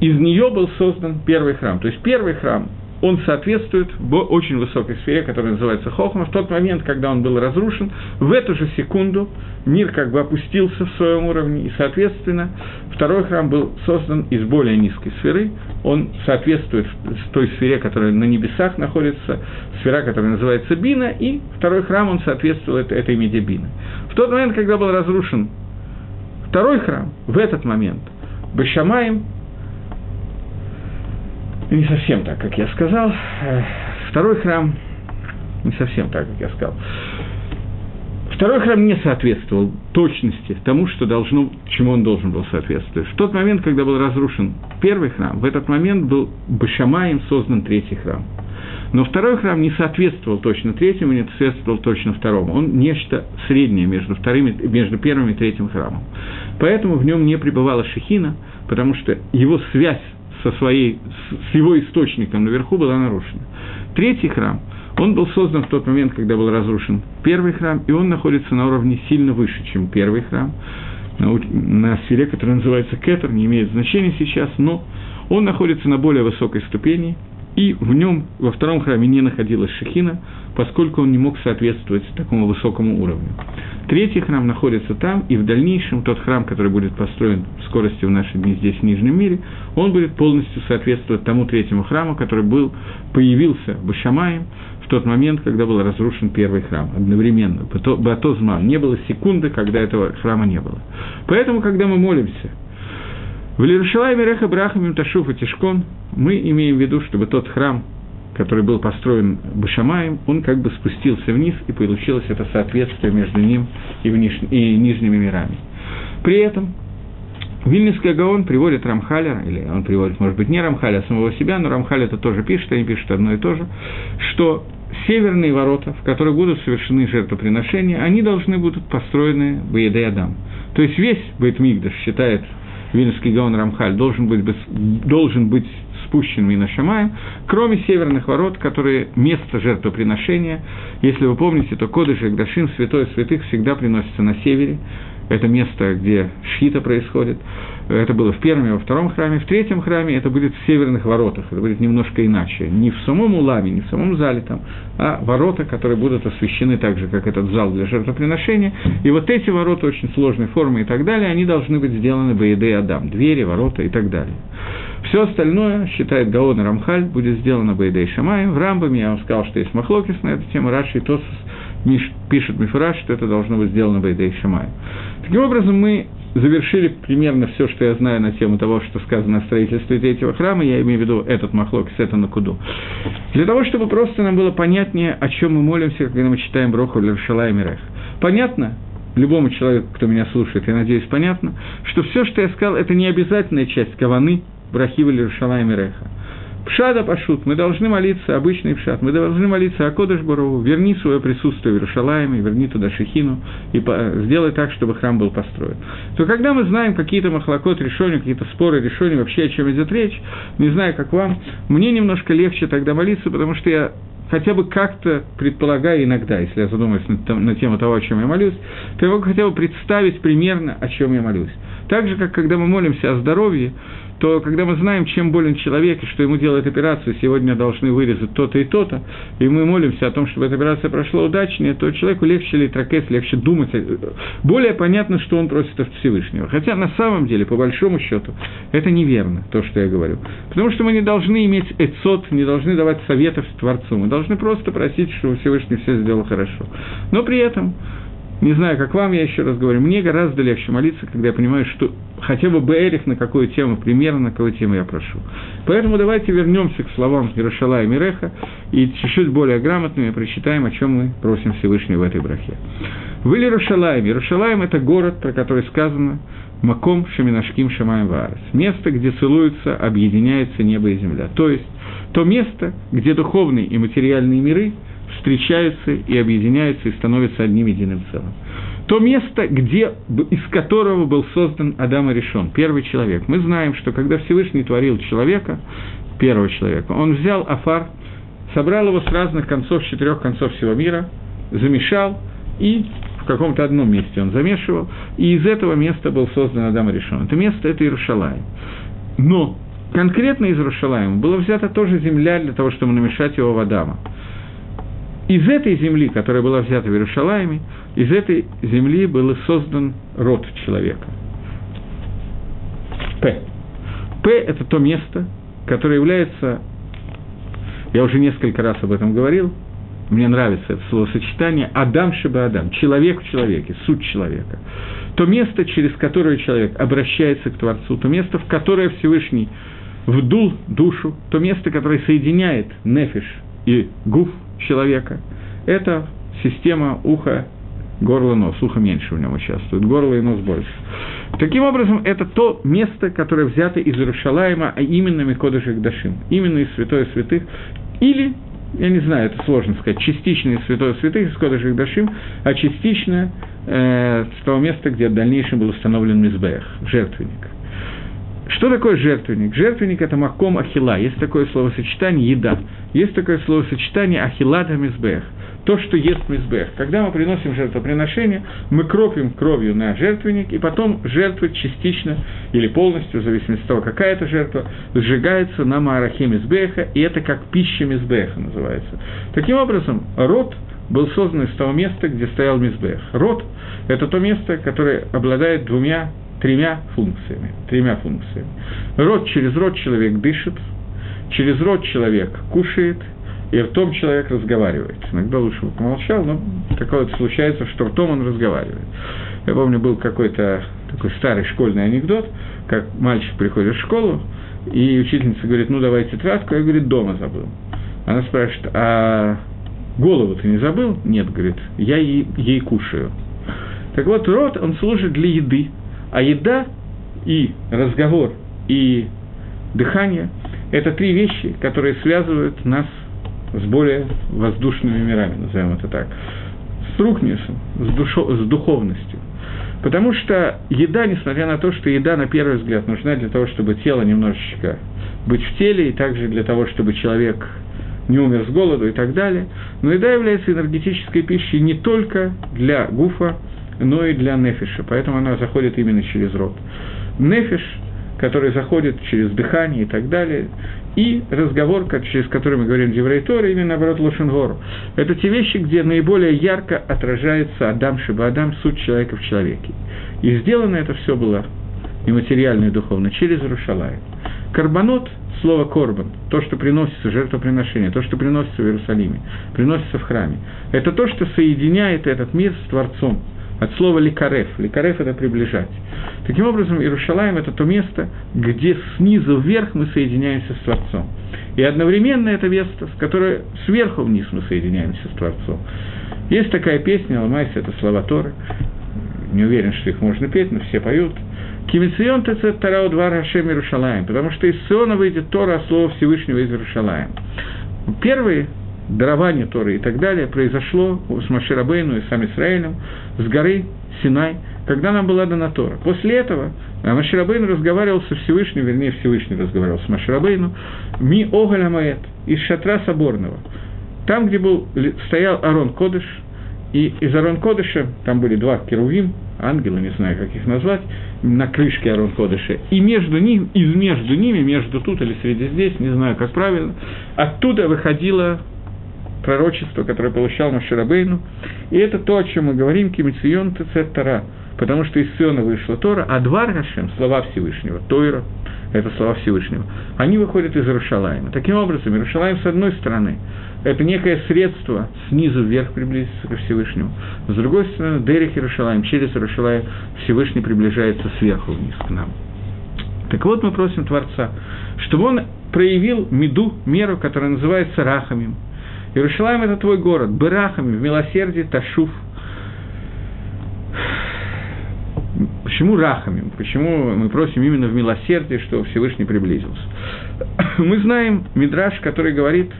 из нее был создан первый храм. То есть первый храм он соответствует очень высокой сфере, которая называется Хохма. В тот момент, когда он был разрушен, в эту же секунду мир как бы опустился в своем уровне, и, соответственно, второй храм был создан из более низкой сферы. Он соответствует той сфере, которая на небесах находится, сфера, которая называется Бина, и второй храм, он соответствует этой меди Бины. В тот момент, когда был разрушен второй храм, в этот момент Башамаем не совсем так, как я сказал. Второй храм не совсем так, как я сказал. Второй храм не соответствовал точности тому, что должно, чему он должен был соответствовать. В тот момент, когда был разрушен первый храм, в этот момент был Башамаем создан третий храм. Но второй храм не соответствовал точно третьему, не соответствовал точно второму. Он нечто среднее между, вторым, между первым и третьим храмом. Поэтому в нем не пребывала Шехина, потому что его связь со своей, с его источником наверху была нарушена. Третий храм, он был создан в тот момент, когда был разрушен первый храм, и он находится на уровне сильно выше, чем первый храм, на, на сфере, которая называется Кетер, не имеет значения сейчас, но он находится на более высокой ступени, и в нем во втором храме не находилась шехина, поскольку он не мог соответствовать такому высокому уровню. Третий храм находится там, и в дальнейшем тот храм, который будет построен в скорости в наши дни здесь, в Нижнем мире, он будет полностью соответствовать тому третьему храму, который был, появился Башамаем в тот момент, когда был разрушен первый храм, одновременно. Батозман. Не было секунды, когда этого храма не было. Поэтому, когда мы молимся, в Лирушалайме Реха Брахамим Ташуф и Тишкон мы имеем в виду, чтобы тот храм, который был построен Башамаем, он как бы спустился вниз, и получилось это соответствие между ним и, вниш... и нижними мирами. При этом Вильнюсский Гаон приводит Рамхаля, или он приводит, может быть, не Рамхаля, а самого себя, но Рамхаль это тоже пишет, они пишут одно и то же, что северные ворота, в которых будут совершены жертвоприношения, они должны будут построены в Адам. То есть весь Бейтмигдаш считает Вильнюсский Гаон Рамхаль должен быть, должен быть спущен Минашамаем, кроме северных ворот, которые место жертвоприношения. Если вы помните, то Кодыш Гдашин, Святой Святых, всегда приносится на севере. Это место, где шхита происходит. Это было в первом и во втором храме. В третьем храме это будет в северных воротах. Это будет немножко иначе. Не в самом уламе, не в самом зале там, а ворота, которые будут освещены так же, как этот зал для жертвоприношения. И вот эти ворота очень сложной формы и так далее, они должны быть сделаны Баеды Адам. Двери, ворота и так далее. Все остальное, считает Гаон и Рамхаль, будет сделано Баидей Шамаем. В Рамбаме я вам сказал, что есть Махлокис на эту тему. Раши и Тосус пишет Мифраш, что это должно быть сделано Баидей Шамаем. Таким образом, мы завершили примерно все, что я знаю на тему того, что сказано о строительстве третьего храма, я имею в виду этот махлок, это на куду. Для того, чтобы просто нам было понятнее, о чем мы молимся, когда мы читаем Броху Лершала и Мирех. Понятно, любому человеку, кто меня слушает, я надеюсь, понятно, что все, что я сказал, это не обязательная часть каваны, брахива Лершала и Миреха. Пшада пашут, мы должны молиться, обычный пшат, мы должны молиться о Кодыш верни свое присутствие в Иерушалаеме, верни туда Шехину и по, сделай так, чтобы храм был построен. То когда мы знаем какие-то махлокот решения, какие-то споры решения, вообще о чем идет речь, не знаю, как вам, мне немножко легче тогда молиться, потому что я хотя бы как-то предполагаю иногда, если я задумаюсь на, на тему того, о чем я молюсь, то я могу хотя бы представить примерно, о чем я молюсь. Так же, как когда мы молимся о здоровье, то когда мы знаем, чем болен человек, и что ему делают операцию, сегодня должны вырезать то-то и то-то, и мы молимся о том, чтобы эта операция прошла удачнее, то человеку легче литракес, легче думать, более понятно, что он просит от Всевышнего. Хотя на самом деле, по большому счету, это неверно, то, что я говорю. Потому что мы не должны иметь эцот, не должны давать советов Творцу, мы должны просто просить, чтобы Всевышний все сделал хорошо. Но при этом не знаю, как вам, я еще раз говорю, мне гораздо легче молиться, когда я понимаю, что хотя бы Бэрих на какую тему, примерно на какую тему я прошу. Поэтому давайте вернемся к словам Иерушала и Миреха и чуть-чуть более грамотными прочитаем, о чем мы просим Всевышнего в этой брахе. Вы Иерушалаем. Иерушалаем – это город, про который сказано Маком Шаминашким Шамаем Ваарес. Место, где целуются, объединяется небо и земля. То есть, то место, где духовные и материальные миры – встречаются и объединяются и становятся одним единым целым. То место, где, из которого был создан Адам и решен, первый человек. Мы знаем, что когда Всевышний творил человека, первого человека, он взял афар, собрал его с разных концов, с четырех концов всего мира, замешал и в каком-то одном месте он замешивал, и из этого места был создан Адам и решен. Это место – это Иерушалаем. Но конкретно из Иерушалаема была взята тоже земля для того, чтобы намешать его в Адама из этой земли, которая была взята в Иерушалайме, из этой земли был создан род человека. П. П – это то место, которое является, я уже несколько раз об этом говорил, мне нравится это словосочетание «Адам Шиба Адам» – человек в человеке, суть человека. То место, через которое человек обращается к Творцу, то место, в которое Всевышний вдул душу, то место, которое соединяет нефиш и гуф человека. Это система уха, горло, нос. Ухо меньше в нем участвует, горло и нос больше. Таким образом, это то место, которое взято из Иерушалаема, а именно Микодыш Дашим, именно из Святое Святых, или, я не знаю, это сложно сказать, частично из Святое Святых, из Кодыш Дашим, а частично э, с того места, где в дальнейшем был установлен Мизбех, жертвенник. Что такое жертвенник? Жертвенник – это маком ахила. Есть такое словосочетание «еда». Есть такое словосочетание ахилата мизбех – то, что ест мизбех. Когда мы приносим жертвоприношение, мы кропим кровью на жертвенник, и потом жертва частично или полностью, в зависимости от того, какая это жертва, сжигается на маарахе мизбеха, и это как пища мизбеха называется. Таким образом, род был создан из того места, где стоял мизбех. Род – это то место, которое обладает двумя тремя функциями. Тремя функциями. Рот через рот человек дышит, через рот человек кушает, и ртом человек разговаривает. Иногда лучше бы помолчал, но такое вот случается, что ртом он разговаривает. Я помню, был какой-то такой старый школьный анекдот, как мальчик приходит в школу, и учительница говорит, ну давай тетрадку, я, говорит, дома забыл. Она спрашивает, а голову ты не забыл? Нет, говорит, я ей, ей кушаю. Так вот, рот, он служит для еды, а еда и разговор, и дыхание – это три вещи, которые связывают нас с более воздушными мирами, назовем это так, с рукнисом, с, душо, с духовностью. Потому что еда, несмотря на то, что еда, на первый взгляд, нужна для того, чтобы тело немножечко быть в теле, и также для того, чтобы человек не умер с голоду и так далее, но еда является энергетической пищей не только для гуфа, но и для нефиша, поэтому она заходит именно через рот. Нефиш, который заходит через дыхание и так далее, и разговор, через который мы говорим דברי תורה, или наоборот לשון הרע. Это те вещи, где наиболее ярко отражается אדם שבאדם, суть человека в человеке. И сделано это все было и материально, и духовно, через ירושלים. קורבנות, слово קורבן, то, что приносится, жертвоприношение, то, что приносится в Иерусалиме, приносится в храме, это то, что соединяет этот мир с Творцом – от слова לקרב. Ликарев – это приближать. Таким образом, Иерушалаем – это то место, где снизу вверх мы соединяемся с Творцом. И одновременно это место, с которое сверху вниз мы соединяемся с Творцом. Есть такая песня, Ламайся – это слова Торы. Не уверен, что их можно петь, но все поют. Кимицион ТЦ Тарау два Рашем Иерушалаем, потому что из Сиона выйдет Тора, а слово Всевышнего из Иерушалаем. Первые дарование Торы и так далее произошло с Маширабейну и сам Израилем с горы Синай, когда нам была дана Тора. После этого Маширабейну разговаривал со Всевышним, вернее, Всевышний разговаривал с Маширабейну, ми оголя маэт, из шатра соборного. Там, где был, стоял Арон Кодыш, и из Арон Кодыша, там были два керувим, ангелы, не знаю, как их назвать, на крышке Арон Кодыша, и между ним, и между ними, между тут или среди здесь, не знаю, как правильно, оттуда выходила пророчество, которое получал Маширабейну. И это то, о чем мы говорим, Кимицион Тецет потому что из Сиона вышла Тора, а Двар Гашем, слова Всевышнего, Тойра, это слова Всевышнего, они выходят из Иерушалайма. Таким образом, Иерушалайм, с одной стороны, это некое средство снизу вверх приблизиться ко Всевышнему. С другой стороны, Дерих Иерушалайм, через Иерушалайм Всевышний приближается сверху вниз к нам. Так вот, мы просим Творца, чтобы он проявил меду, меру, которая называется рахамим – Иерушалаем – это твой город, Берахами, в милосердии, Ташуф. Почему рахами? Почему мы просим именно в милосердии, что Всевышний приблизился? [COUGHS] Мы знаем Мидраш, который говорит,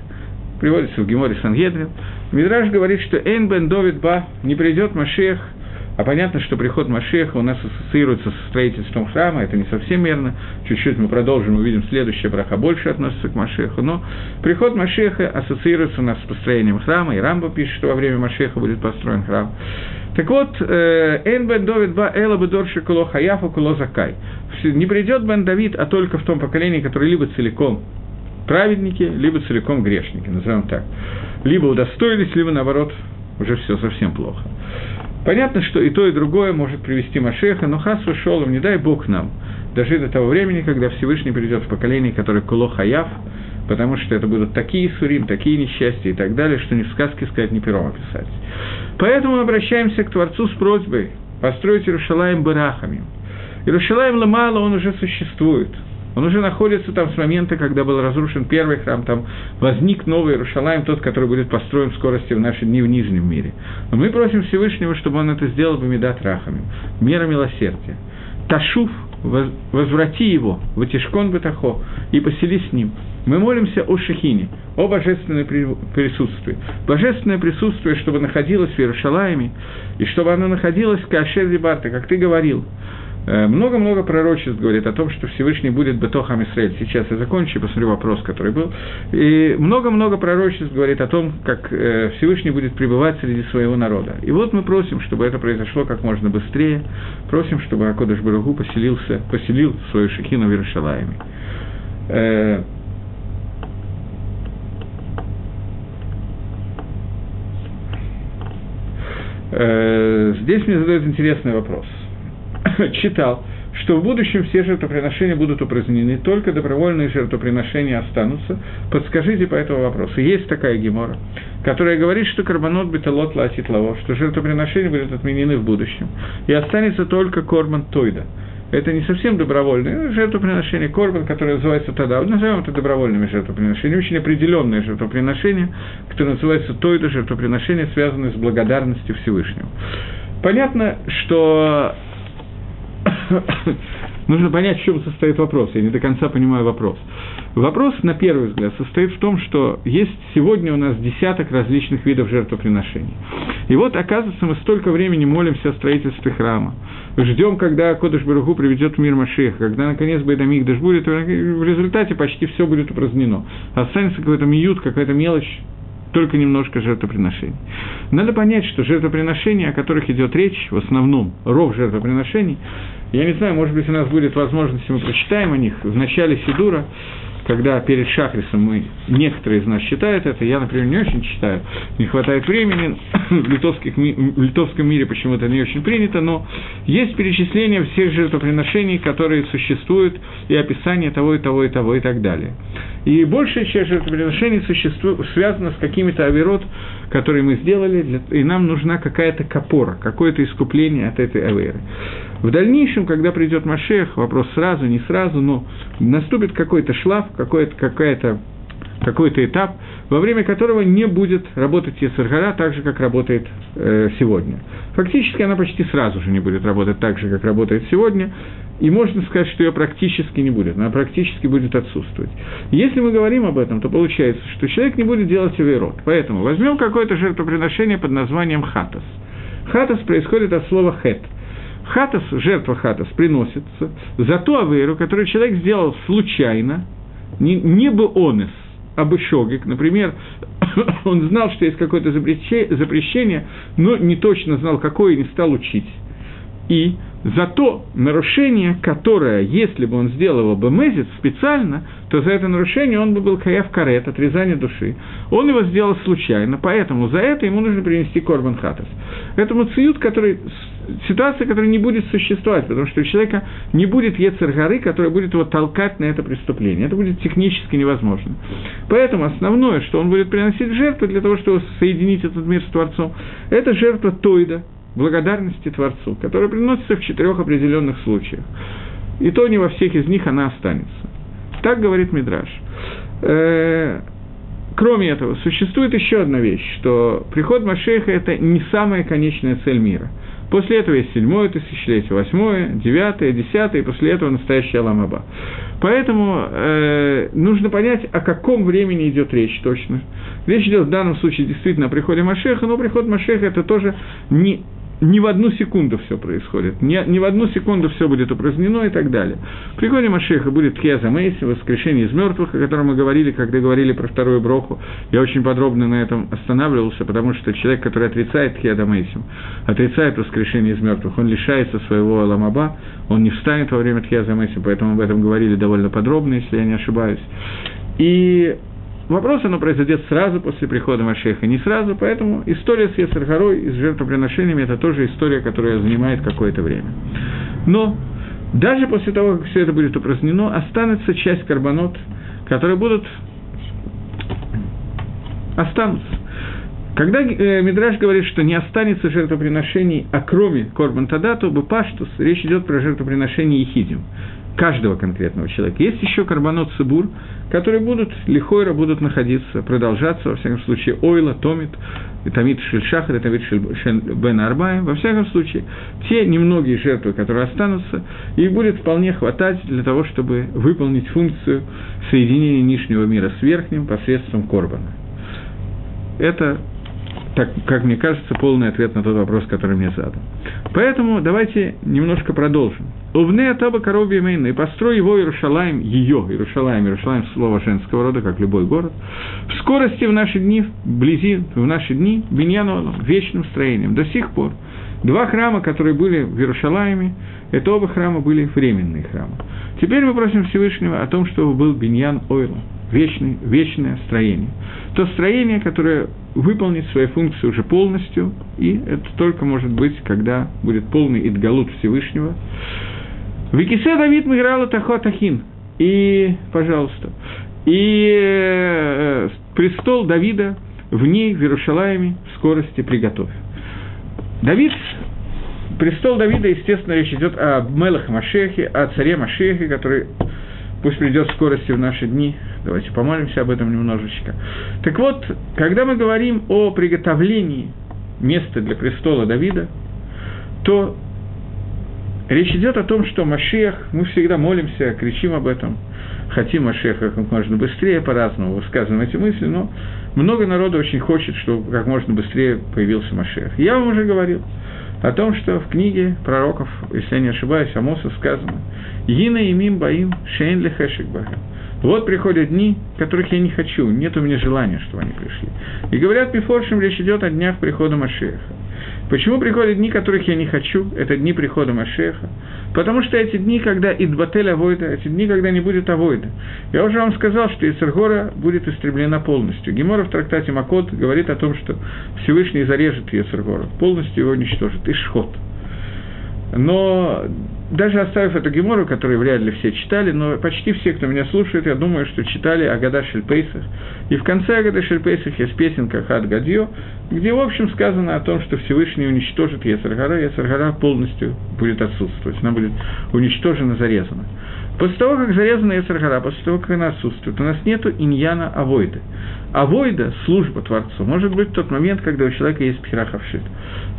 приводится в Геморе Сангедрин, Мидраш говорит, что Эйн бен Довид ба, не придет Машех – а понятно, что приход Машеха у нас ассоциируется со строительством храма, это не совсем верно. Чуть-чуть мы продолжим, увидим следующая браха больше относится к Машеху. Но приход Машеха ассоциируется у нас с построением храма, и Рамба пишет, что во время Машеха будет построен храм. Так вот, э, Эн бен Давид ба эла бедорши куло хаяфу куло закай. Не придет бен Давид, а только в том поколении, которое либо целиком праведники, либо целиком грешники, назовем так. Либо удостоились, либо наоборот, уже все совсем плохо. Понятно, что и то, и другое может привести Машеха, но Хас Шолом, не дай Бог нам, дожить до того времени, когда Всевышний придет в поколение, которое Куло Хаяв, потому что это будут такие сурим, такие несчастья и так далее, что ни в сказке сказать, ни пером описать. Поэтому мы обращаемся к Творцу с просьбой построить Иерушалаем Барахами. Иерушалаем Ламала, он уже существует – он уже находится там с момента, когда был разрушен первый храм, там возник новый Иерушалаем, тот, который будет построен в скорости в наши дни в Нижнем мире. Но мы просим Всевышнего, чтобы он это сделал бы медат рахами, мера милосердия. Ташуф, возврати его, ватишкон бетахо, и посели с ним. Мы молимся о Шехине, о божественном присутствии. Божественное присутствие, чтобы находилось в Иерушалаеме, и чтобы оно находилось в Кашер Дебарта, как ты говорил, много-много пророчеств говорит о том, что Всевышний будет Бетохам Исраэль. Сейчас я закончу, посмотрю вопрос, который был. И много-много пророчеств говорит о том, как э, Всевышний будет пребывать среди своего народа. И вот мы просим, чтобы это произошло как можно быстрее. Просим, чтобы Акодыш Барагу поселился, поселил свою шехину в Иерушалаеме. Э, здесь мне задают интересный вопрос – [COUGHS] читал, что в будущем все жертвоприношения будут упразднены, только добровольные жертвоприношения останутся. Подскажите по этому вопросу. Есть такая гемора, которая говорит, что карбонот беталот латит лаво, что жертвоприношения будут отменены в будущем, и останется только корман тойда. Это не совсем добровольное жертвоприношение, корбан, которое называется тогда, назовем это добровольными жертвоприношениями, очень определенное жертвоприношение, которое называется тойда жертвоприношение, связанное с благодарностью Всевышнего. Понятно, что [COUGHS] нужно понять, в чем состоит вопрос. Я не до конца понимаю вопрос. Вопрос, на первый взгляд, состоит в том, что есть сегодня у нас десяток различных видов жертвоприношений. И вот, оказывается, мы столько времени молимся о строительстве храма. Ждем, когда Кодыш Баруху приведет в мир Машеха, когда, наконец, Байдамик будет, в результате почти все будет упразднено. Останется какой-то миют, какая-то мелочь, только немножко жертвоприношений. Надо понять, что жертвоприношения, о которых идет речь, в основном ров жертвоприношений, я не знаю, может быть, у нас будет возможность, мы прочитаем о них в начале Сидура, когда перед Шахрисом мы, некоторые из нас читают это, я, например, не очень читаю, не хватает времени, [COUGHS] в, литовских, в литовском мире почему-то не очень принято, но есть перечисление всех жертвоприношений, которые существуют, и описание того, и того, и того, и так далее. И большая часть жертвоприношений существует, связана с какими-то авирот, которые мы сделали, для, и нам нужна какая-то копора, какое-то искупление от этой аверы. В дальнейшем, когда придет Машех, вопрос сразу, не сразу, но наступит какой-то шлаф, какой-то, какая-то какой-то этап, во время которого не будет работать Ецергара так же, как работает э, сегодня. Фактически она почти сразу же не будет работать так же, как работает сегодня, и можно сказать, что ее практически не будет, она практически будет отсутствовать. Если мы говорим об этом, то получается, что человек не будет делать авейрот. Поэтому возьмем какое-то жертвоприношение под названием хатас. Хатас происходит от слова хет. Хатас, жертва хатас, приносится за ту авейру, которую человек сделал случайно, не, не бы онес, а бы шогик. Например, [COUGHS] он знал, что есть какое-то запрещение, но не точно знал, какое, и не стал учить. И за то нарушение, которое, если бы он сделал бы мезит специально, то за это нарушение он бы был каяв карет, отрезание души. Он его сделал случайно, поэтому за это ему нужно принести корбан хатас. Это мациют, который, ситуация, которая не будет существовать, потому что у человека не будет ецергары, который будет его толкать на это преступление. Это будет технически невозможно. Поэтому основное, что он будет приносить жертву для того, чтобы соединить этот мир с Творцом, это жертва Тойда, благодарности Творцу, которая приносится в четырех определенных случаях. И то не во всех из них она останется. Так говорит Мидраш. Э, кроме этого, существует еще одна вещь, что приход Машеха – это не самая конечная цель мира. После этого есть седьмое тысячелетие, восьмое, девятое, десятое, и после этого настоящий Аламаба. Поэтому э, нужно понять, о каком времени идет речь точно. Речь идет в данном случае действительно о приходе Машеха, но приход Машеха – это тоже не не в одну секунду все происходит, не, не в одну секунду все будет упразднено и так далее. В приходе Машеха будет Тхиаза Мейси, воскрешение из мертвых, о котором мы говорили, когда говорили про вторую броху. Я очень подробно на этом останавливался, потому что человек, который отрицает Тхиаза Мейси, отрицает воскрешение из мертвых, он лишается своего Аламаба, он не встанет во время Тхиаза Мейси, поэтому об этом говорили довольно подробно, если я не ошибаюсь. И Вопрос, оно произойдет сразу после прихода Машеха, не сразу, поэтому история с Ецаргорой и с жертвоприношениями – это тоже история, которая занимает какое-то время. Но даже после того, как все это будет упразднено, останется часть карбонот, которые будут останутся. Когда э, Мидраш говорит, что не останется жертвоприношений, а кроме Корбан Тадату, Бапаштус, речь идет про жертвоприношение Ехидим каждого конкретного человека. Есть еще карбонот Сыбур, которые будут, лихойра будут находиться, продолжаться, во всяком случае, ойла, томит, тамит шельшахар, тамит бен арбаем, во всяком случае, те немногие жертвы, которые останутся, их будет вполне хватать для того, чтобы выполнить функцию соединения нижнего мира с верхним посредством корбана. Это так, как мне кажется, полный ответ на тот вопрос, который мне задан. Поэтому давайте немножко продолжим. Увне Атаба Короби Мейна, и построй его Иерушалаем, ее Иерушалаем, Иерушалаем слово женского рода, как любой город, в скорости в наши дни, вблизи, в наши дни, Беньяну, вечным строением, до сих пор. Два храма, которые были в Иерушалаеме, это оба храма были временные храмы. Теперь мы просим Всевышнего о том, чтобы был Беньян Ойла, вечный, вечное строение. То строение, которое выполнит свою функцию уже полностью, и это только может быть, когда будет полный идгалут Всевышнего. Викисе Давид Миграла Тахотахин. И, пожалуйста, и э, престол Давида в ней, в Иерушалаеме, в скорости приготовь. Давид, престол Давида, естественно, речь идет о Мелах Машехе, о царе Машехе, который пусть придет в скорости в наши дни. Давайте помолимся об этом немножечко. Так вот, когда мы говорим о приготовлении места для престола Давида, то речь идет о том, что Машех, мы всегда молимся, кричим об этом, хотим Машеха как можно быстрее, по-разному высказываем эти мысли, но много народу очень хочет, чтобы как можно быстрее появился Машех. Я вам уже говорил – о том, что в книге пророков, если я не ошибаюсь, Амоса сказано «Гина и мим баим шейн лехешек бахем». Вот приходят дни, которых я не хочу, нет у меня желания, чтобы они пришли. И говорят Пифоршим, речь идет о днях прихода Машеха. Почему приходят дни, которых я не хочу? Это дни прихода Машеха. Потому что эти дни, когда идбатель авойда, эти дни, когда не будет авойда. Я уже вам сказал, что Ецергора будет истреблена полностью. Гемора в трактате Макот говорит о том, что Всевышний зарежет Ецергора, полностью его уничтожит. Ишхот. Но даже оставив эту гемору, которую вряд ли все читали, но почти все, кто меня слушает, я думаю, что читали Агада Шельпейсах. И в конце Агада Шельпейсах есть песенка Хад Гадьё, где, в общем, сказано о том, что Всевышний уничтожит Есаргара, Есаргара полностью будет отсутствовать, она будет уничтожена, зарезана. После того, как зарезана Ецаргара, после того, как она отсутствует, у нас нет иньяна авойды. Авойда, служба Творцу, может быть в тот момент, когда у человека есть пхерахавшит,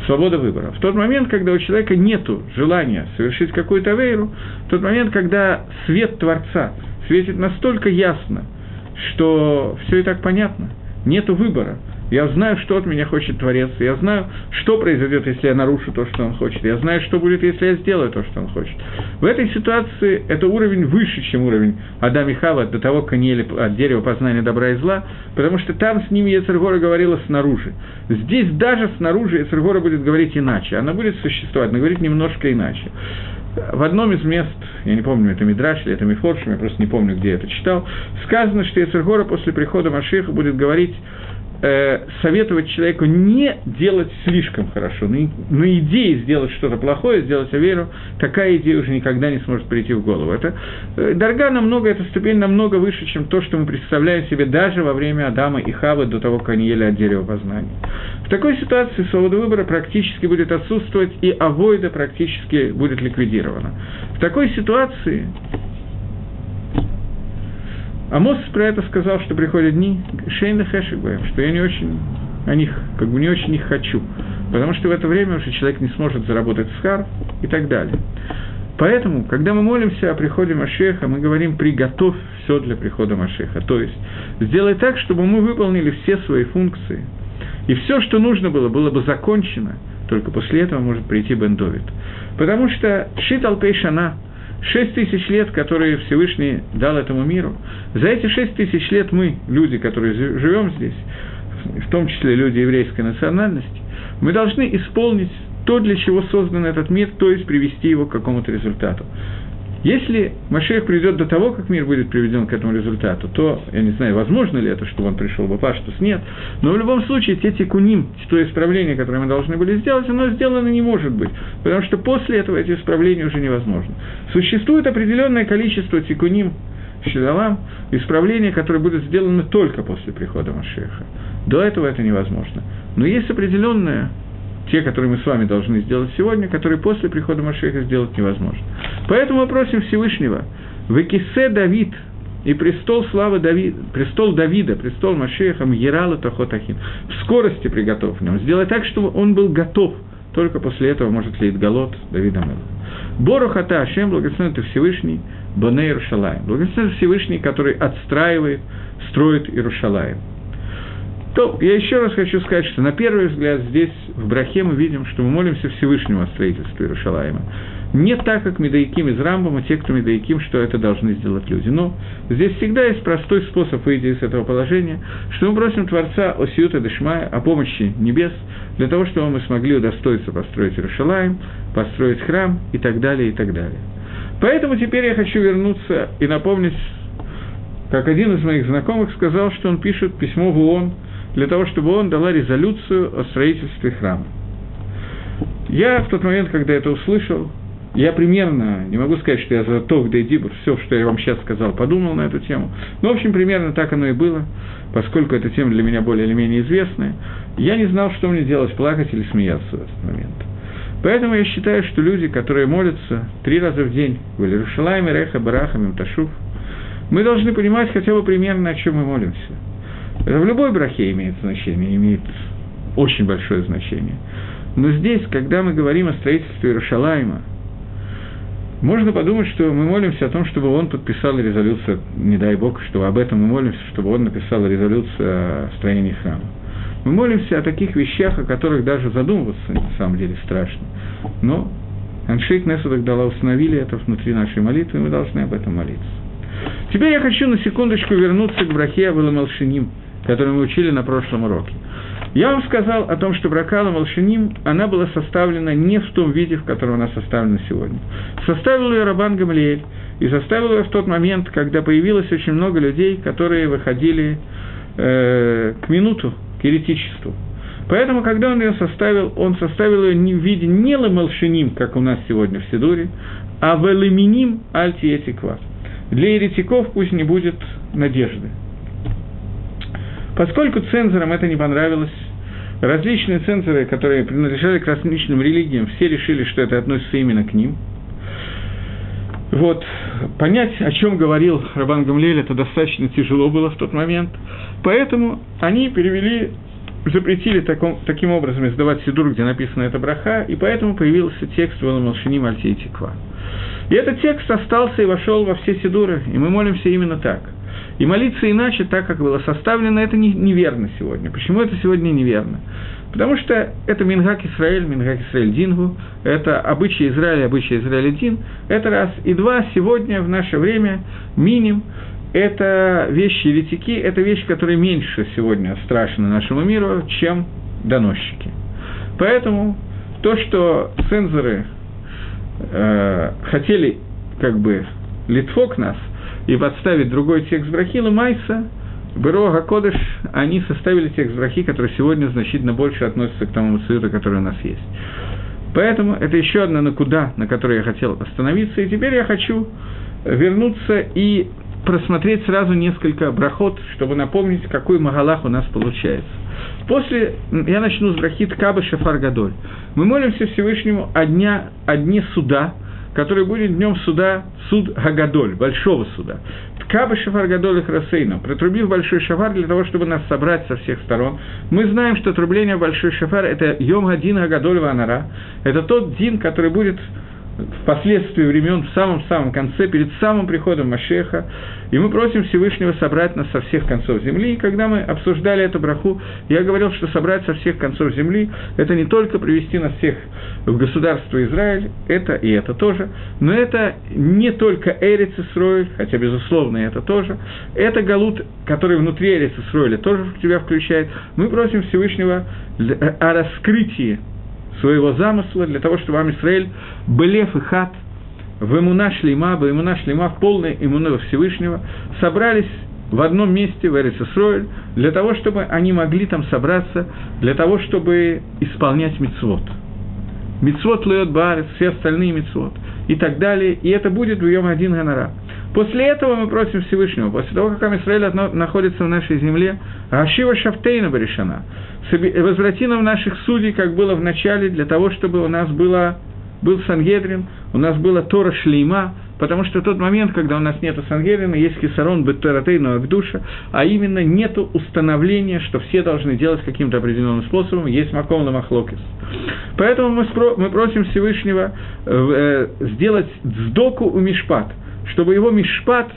свобода выбора. В тот момент, когда у человека нет желания совершить какую-то авейру, в тот момент, когда свет Творца светит настолько ясно, что все и так понятно, нет выбора – я знаю, что от меня хочет Творец, я знаю, что произойдет, если я нарушу то, что он хочет, я знаю, что будет, если я сделаю то, что он хочет. В этой ситуации это уровень выше, чем уровень Адама и Хава, до того, как они ели от дерева познания добра и зла, потому что там с ними Ецергора говорила снаружи. Здесь даже снаружи Ецергора будет говорить иначе, она будет существовать, но говорить немножко иначе. В одном из мест, я не помню, это Мидраш или это Мифоршим, я просто не помню, где я это читал, сказано, что Ецергора после прихода Машиха будет говорить э, советовать человеку не делать слишком хорошо, на, на идее сделать что-то плохое, сделать аверу, такая идея уже никогда не сможет прийти в голову. Это э, дорога намного, эта ступень намного выше, чем то, что мы представляем себе даже во время Адама и Хавы до того, как они ели от дерева познания. В такой ситуации свобода выбора практически будет отсутствовать, и авойда практически будет ликвидирована. В такой ситуации Амос про это сказал, что приходят дни Шейна Хэшигбэм, что я не очень о них, как бы не очень их хочу, потому что в это время уже человек не сможет заработать схар и так далее. Поэтому, когда мы молимся о приходе Машеха, мы говорим «приготовь все для прихода Машеха», то есть сделай так, чтобы мы выполнили все свои функции, и все, что нужно было, было бы закончено, только после этого может прийти Бендовит. Потому что Шит Алпейшана – Шесть тысяч лет, которые Всевышний дал этому миру, за эти шесть тысяч лет мы, люди, которые живем здесь, в том числе люди еврейской национальности, мы должны исполнить то, для чего создан этот мир, то есть привести его к какому-то результату. Если Машех придет до того, как мир будет приведен к этому результату, то, я не знаю, возможно ли это, чтобы он пришел бы Паштус, нет. Но в любом случае, те тикуним, то исправление, которое мы должны были сделать, оно сделано не может быть, потому что после этого эти исправления уже невозможны. Существует определенное количество тикуним, Шидалам, исправления, которые будут сделаны только после прихода Машеха. До этого это невозможно. Но есть определенное те, которые мы с вами должны сделать сегодня, которые после прихода Машеха сделать невозможно. Поэтому мы просим Всевышнего, в Экисе Давид, и престол славы Давида, престол Давида, престол Машеха, Ерала Тахотахин, в скорости приготовь нам, сделать так, чтобы он был готов, только после этого может ли Голод Давида Мела. Борухата Ашем, благословен ты Всевышний, Боней Иерушалаем. Благословен Всевышний, который отстраивает, строит Иерушалаем. То я еще раз хочу сказать, что на первый взгляд здесь, в Брахе, мы видим, что мы молимся Всевышнему о строительстве Иерушалаема. Не так, как Медаиким из Рамбама, те, кто Медаиким, что это должны сделать люди. Но здесь всегда есть простой способ выйти из этого положения, что мы просим Творца о Сиута Дешмая, о помощи небес, для того, чтобы мы смогли удостоиться построить Иерушалаем, построить храм и так далее, и так далее. Поэтому теперь я хочу вернуться и напомнить, как один из моих знакомых сказал, что он пишет письмо в ООН, для того, чтобы он дала резолюцию о строительстве храма. Я в тот момент, когда это услышал, я примерно, не могу сказать, что я за то, где Дибур, все, что я вам сейчас сказал, подумал на эту тему. Но, в общем, примерно так оно и было, поскольку эта тема для меня более или менее известная. Я не знал, что мне делать, плакать или смеяться в этот момент. Поэтому я считаю, что люди, которые молятся три раза в день в Иерушалайме, Реха, Бараха, Мимташуф, мы должны понимать хотя бы примерно, о чем мы молимся – в любой брахе имеет значение, имеет очень большое значение. Но здесь, когда мы говорим о строительстве Иерушалайма, можно подумать, что мы молимся о том, чтобы он подписал резолюцию, не дай Бог, что об этом мы молимся, чтобы он написал резолюцию о строении храма. Мы молимся о таких вещах, о которых даже задумываться на самом деле страшно. Но Аншейк Несудах дала установили это внутри нашей молитвы, и мы должны об этом молиться. Теперь я хочу на секундочку вернуться к брахе Авеламалшиним – который мы учили на прошлом уроке. Я вам сказал о том, что Бракала Малшиним, она была составлена не в том виде, в котором она составлена сегодня. Составил ее Рабан Гамлиэль, и составил ее в тот момент, когда появилось очень много людей, которые выходили э, к минуту, к еретичеству. Поэтому, когда он ее составил, он составил ее не в виде не ламалшиним, как у нас сегодня в Сидуре, а в элеминим альтиетиква. Для еретиков пусть не будет надежды. Поскольку цензорам это не понравилось, различные цензоры, которые принадлежали к различным религиям, все решили, что это относится именно к ним. Вот, понять, о чем говорил Рабан Гамлель, это достаточно тяжело было в тот момент. Поэтому они перевели запретили таком, таким образом издавать Сидур, где написано это браха, и поэтому появился текст «Валамалшини Мальтей Тиква». И этот текст остался и вошел во все Сидуры, и мы молимся именно так. И молиться иначе, так как было составлено, это не, неверно сегодня. Почему это сегодня неверно? Потому что это Мингак Исраэль, Мингак Исраэль Дингу, это обычай Израиля, обычай Израиля Дин, это раз. И два, сегодня, в наше время, миним, это вещи еретики, это вещь, которая меньше сегодня страшна нашему миру, чем доносчики. Поэтому то, что цензоры э, хотели как бы литфок нас и подставить другой текст Брахила Майса, Берога Кодыш, они составили текст Брахи, который сегодня значительно больше относится к тому цвету, который у нас есть. Поэтому это еще одна накуда, на которой я хотел остановиться, и теперь я хочу вернуться и просмотреть сразу несколько брахот, чтобы напомнить, какой магалах у нас получается. После, я начну с брахит Каба Шафар Гадоль. Мы молимся Всевышнему о, дня, о дне суда, который будет днем суда, суд Гагадоль, большого суда. Каба Шафар Гадоль их Рассейну, протрубив большой шафар для того, чтобы нас собрать со всех сторон. Мы знаем, что трубление большой шафар – это Йом Гадин Гагадоль Ванара, это тот дин, который будет впоследствии времен, в самом-самом конце, перед самым приходом Машеха, и мы просим Всевышнего собрать нас со всех концов земли. И когда мы обсуждали эту браху, я говорил, что собрать со всех концов земли – это не только привести нас всех в государство Израиль, это и это тоже, но это не только Эрец Исроиль, хотя, безусловно, это тоже, это Галут, который внутри Эрец Исроиля тоже в тебя включает. Мы просим Всевышнего о раскрытии своего замысла для того, чтобы Амисраэль Белев и Хат в имуна шлейма, в имуна шлейма, в полной имуна Всевышнего, собрались в одном месте, в Эрицесройль, для того, чтобы они могли там собраться, для того, чтобы исполнять мицвод. Мицвод льет барец, все остальные мицвод и так далее, и это будет в Йом один Ганара. После этого мы просим Всевышнего, после того, как Амисраэль находится в нашей земле, Ашива Шафтейна Баришана, возврати нам наших судей, как было в начале, для того, чтобы у нас было, был Сангедрин, у нас была Тора Шлейма, потому что тот момент, когда у нас нет Сангедрина, есть Кисарон Беттератейну Агдуша, а именно нет установления, что все должны делать каким-то определенным способом, есть Маком Ламахлокис. Поэтому мы, спро- мы просим Всевышнего э, э, сделать сдоку у Мишпат – чтобы его мишпат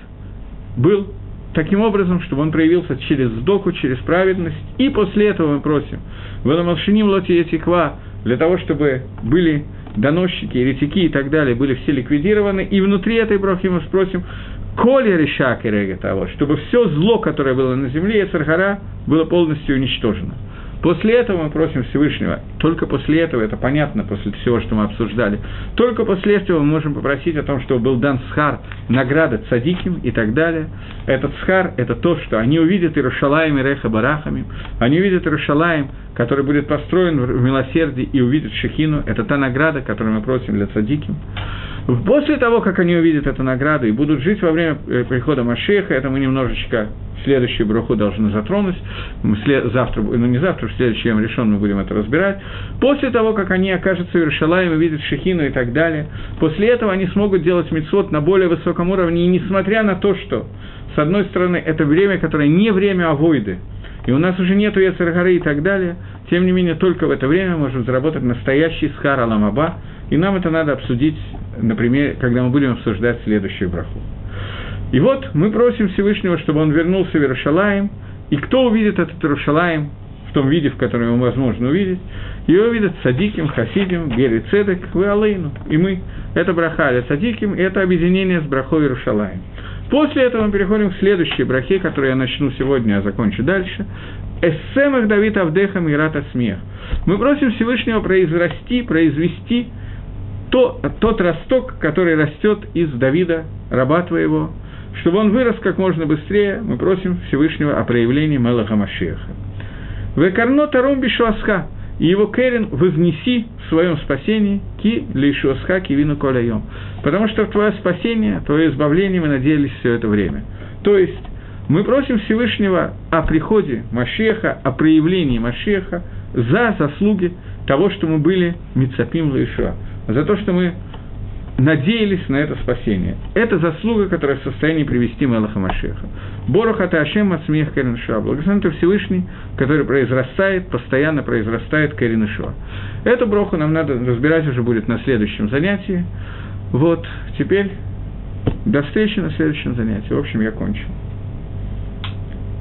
был таким образом, чтобы он проявился через сдоку, через праведность. И после этого мы просим, в Эламалшиним Лоти Етиква, для того, чтобы были доносчики, еретики и так далее, были все ликвидированы. И внутри этой брахи мы спросим, Коля решак и того, чтобы все зло, которое было на земле, Яцархара, было полностью уничтожено. После этого мы просим Всевышнего, только после этого, это понятно, после всего, что мы обсуждали, только после этого мы можем попросить о том, чтобы был дан схар, награда цадиким и так далее. Этот схар – это то, что они увидят Иерушалаем и Реха Барахами, они увидят Иерушалаем, который будет построен в милосердии, и увидят Шехину, это та награда, которую мы просим для цадиким. После того, как они увидят эту награду и будут жить во время э, прихода Машеха, это мы немножечко следующую браху должны затронуть. Завтра, ну не завтра, в следующем решен мы будем это разбирать. После того, как они окажутся в Иерушалаеме, видят Шехину и так далее, после этого они смогут делать мицвод на более высоком уровне, и несмотря на то, что, с одной стороны, это время, которое не время авойды, и у нас уже нету Яцергары и так далее, тем не менее, только в это время мы можем заработать настоящий схар Аламаба, и нам это надо обсудить, например, когда мы будем обсуждать следующую браху. И вот мы просим Всевышнего, чтобы он вернулся в Иерушалаем, и кто увидит этот Иерушалаем в том виде, в котором его возможно увидеть, его видят Садиким, Хасидим, Гери Цедек, вы Алейну, и мы. Это браха Аля Садиким, и это объединение с брахой Иерушалаем. После этого мы переходим к следующей брахе, которую я начну сегодня, а закончу дальше. Эссемах Давид Авдеха Мирата Смех. Мы просим Всевышнего произрасти, произвести то, тот росток, который растет из Давида, раба твоего, чтобы он вырос как можно быстрее, мы просим Всевышнего о проявлении Мелаха Машеха. Векарно Таром Бишуасха, и его Керин вознеси в своем спасении ки лишуасха кивину коляем. Потому что в твое спасение, твое избавление мы надеялись все это время. То есть, мы просим Всевышнего о приходе Машеха, о проявлении Машеха за заслуги того, что мы были Мицапим Лаишуа, за то, что мы надеялись на это спасение. Это заслуга, которая в состоянии привести Мелаха Машеха. Борох это Ашем от смех. Благословен ты Всевышний, который произрастает, постоянно произрастает Кереншуа. Эту броху нам надо разбирать уже будет на следующем занятии. Вот, теперь до встречи на следующем занятии. В общем, я кончил.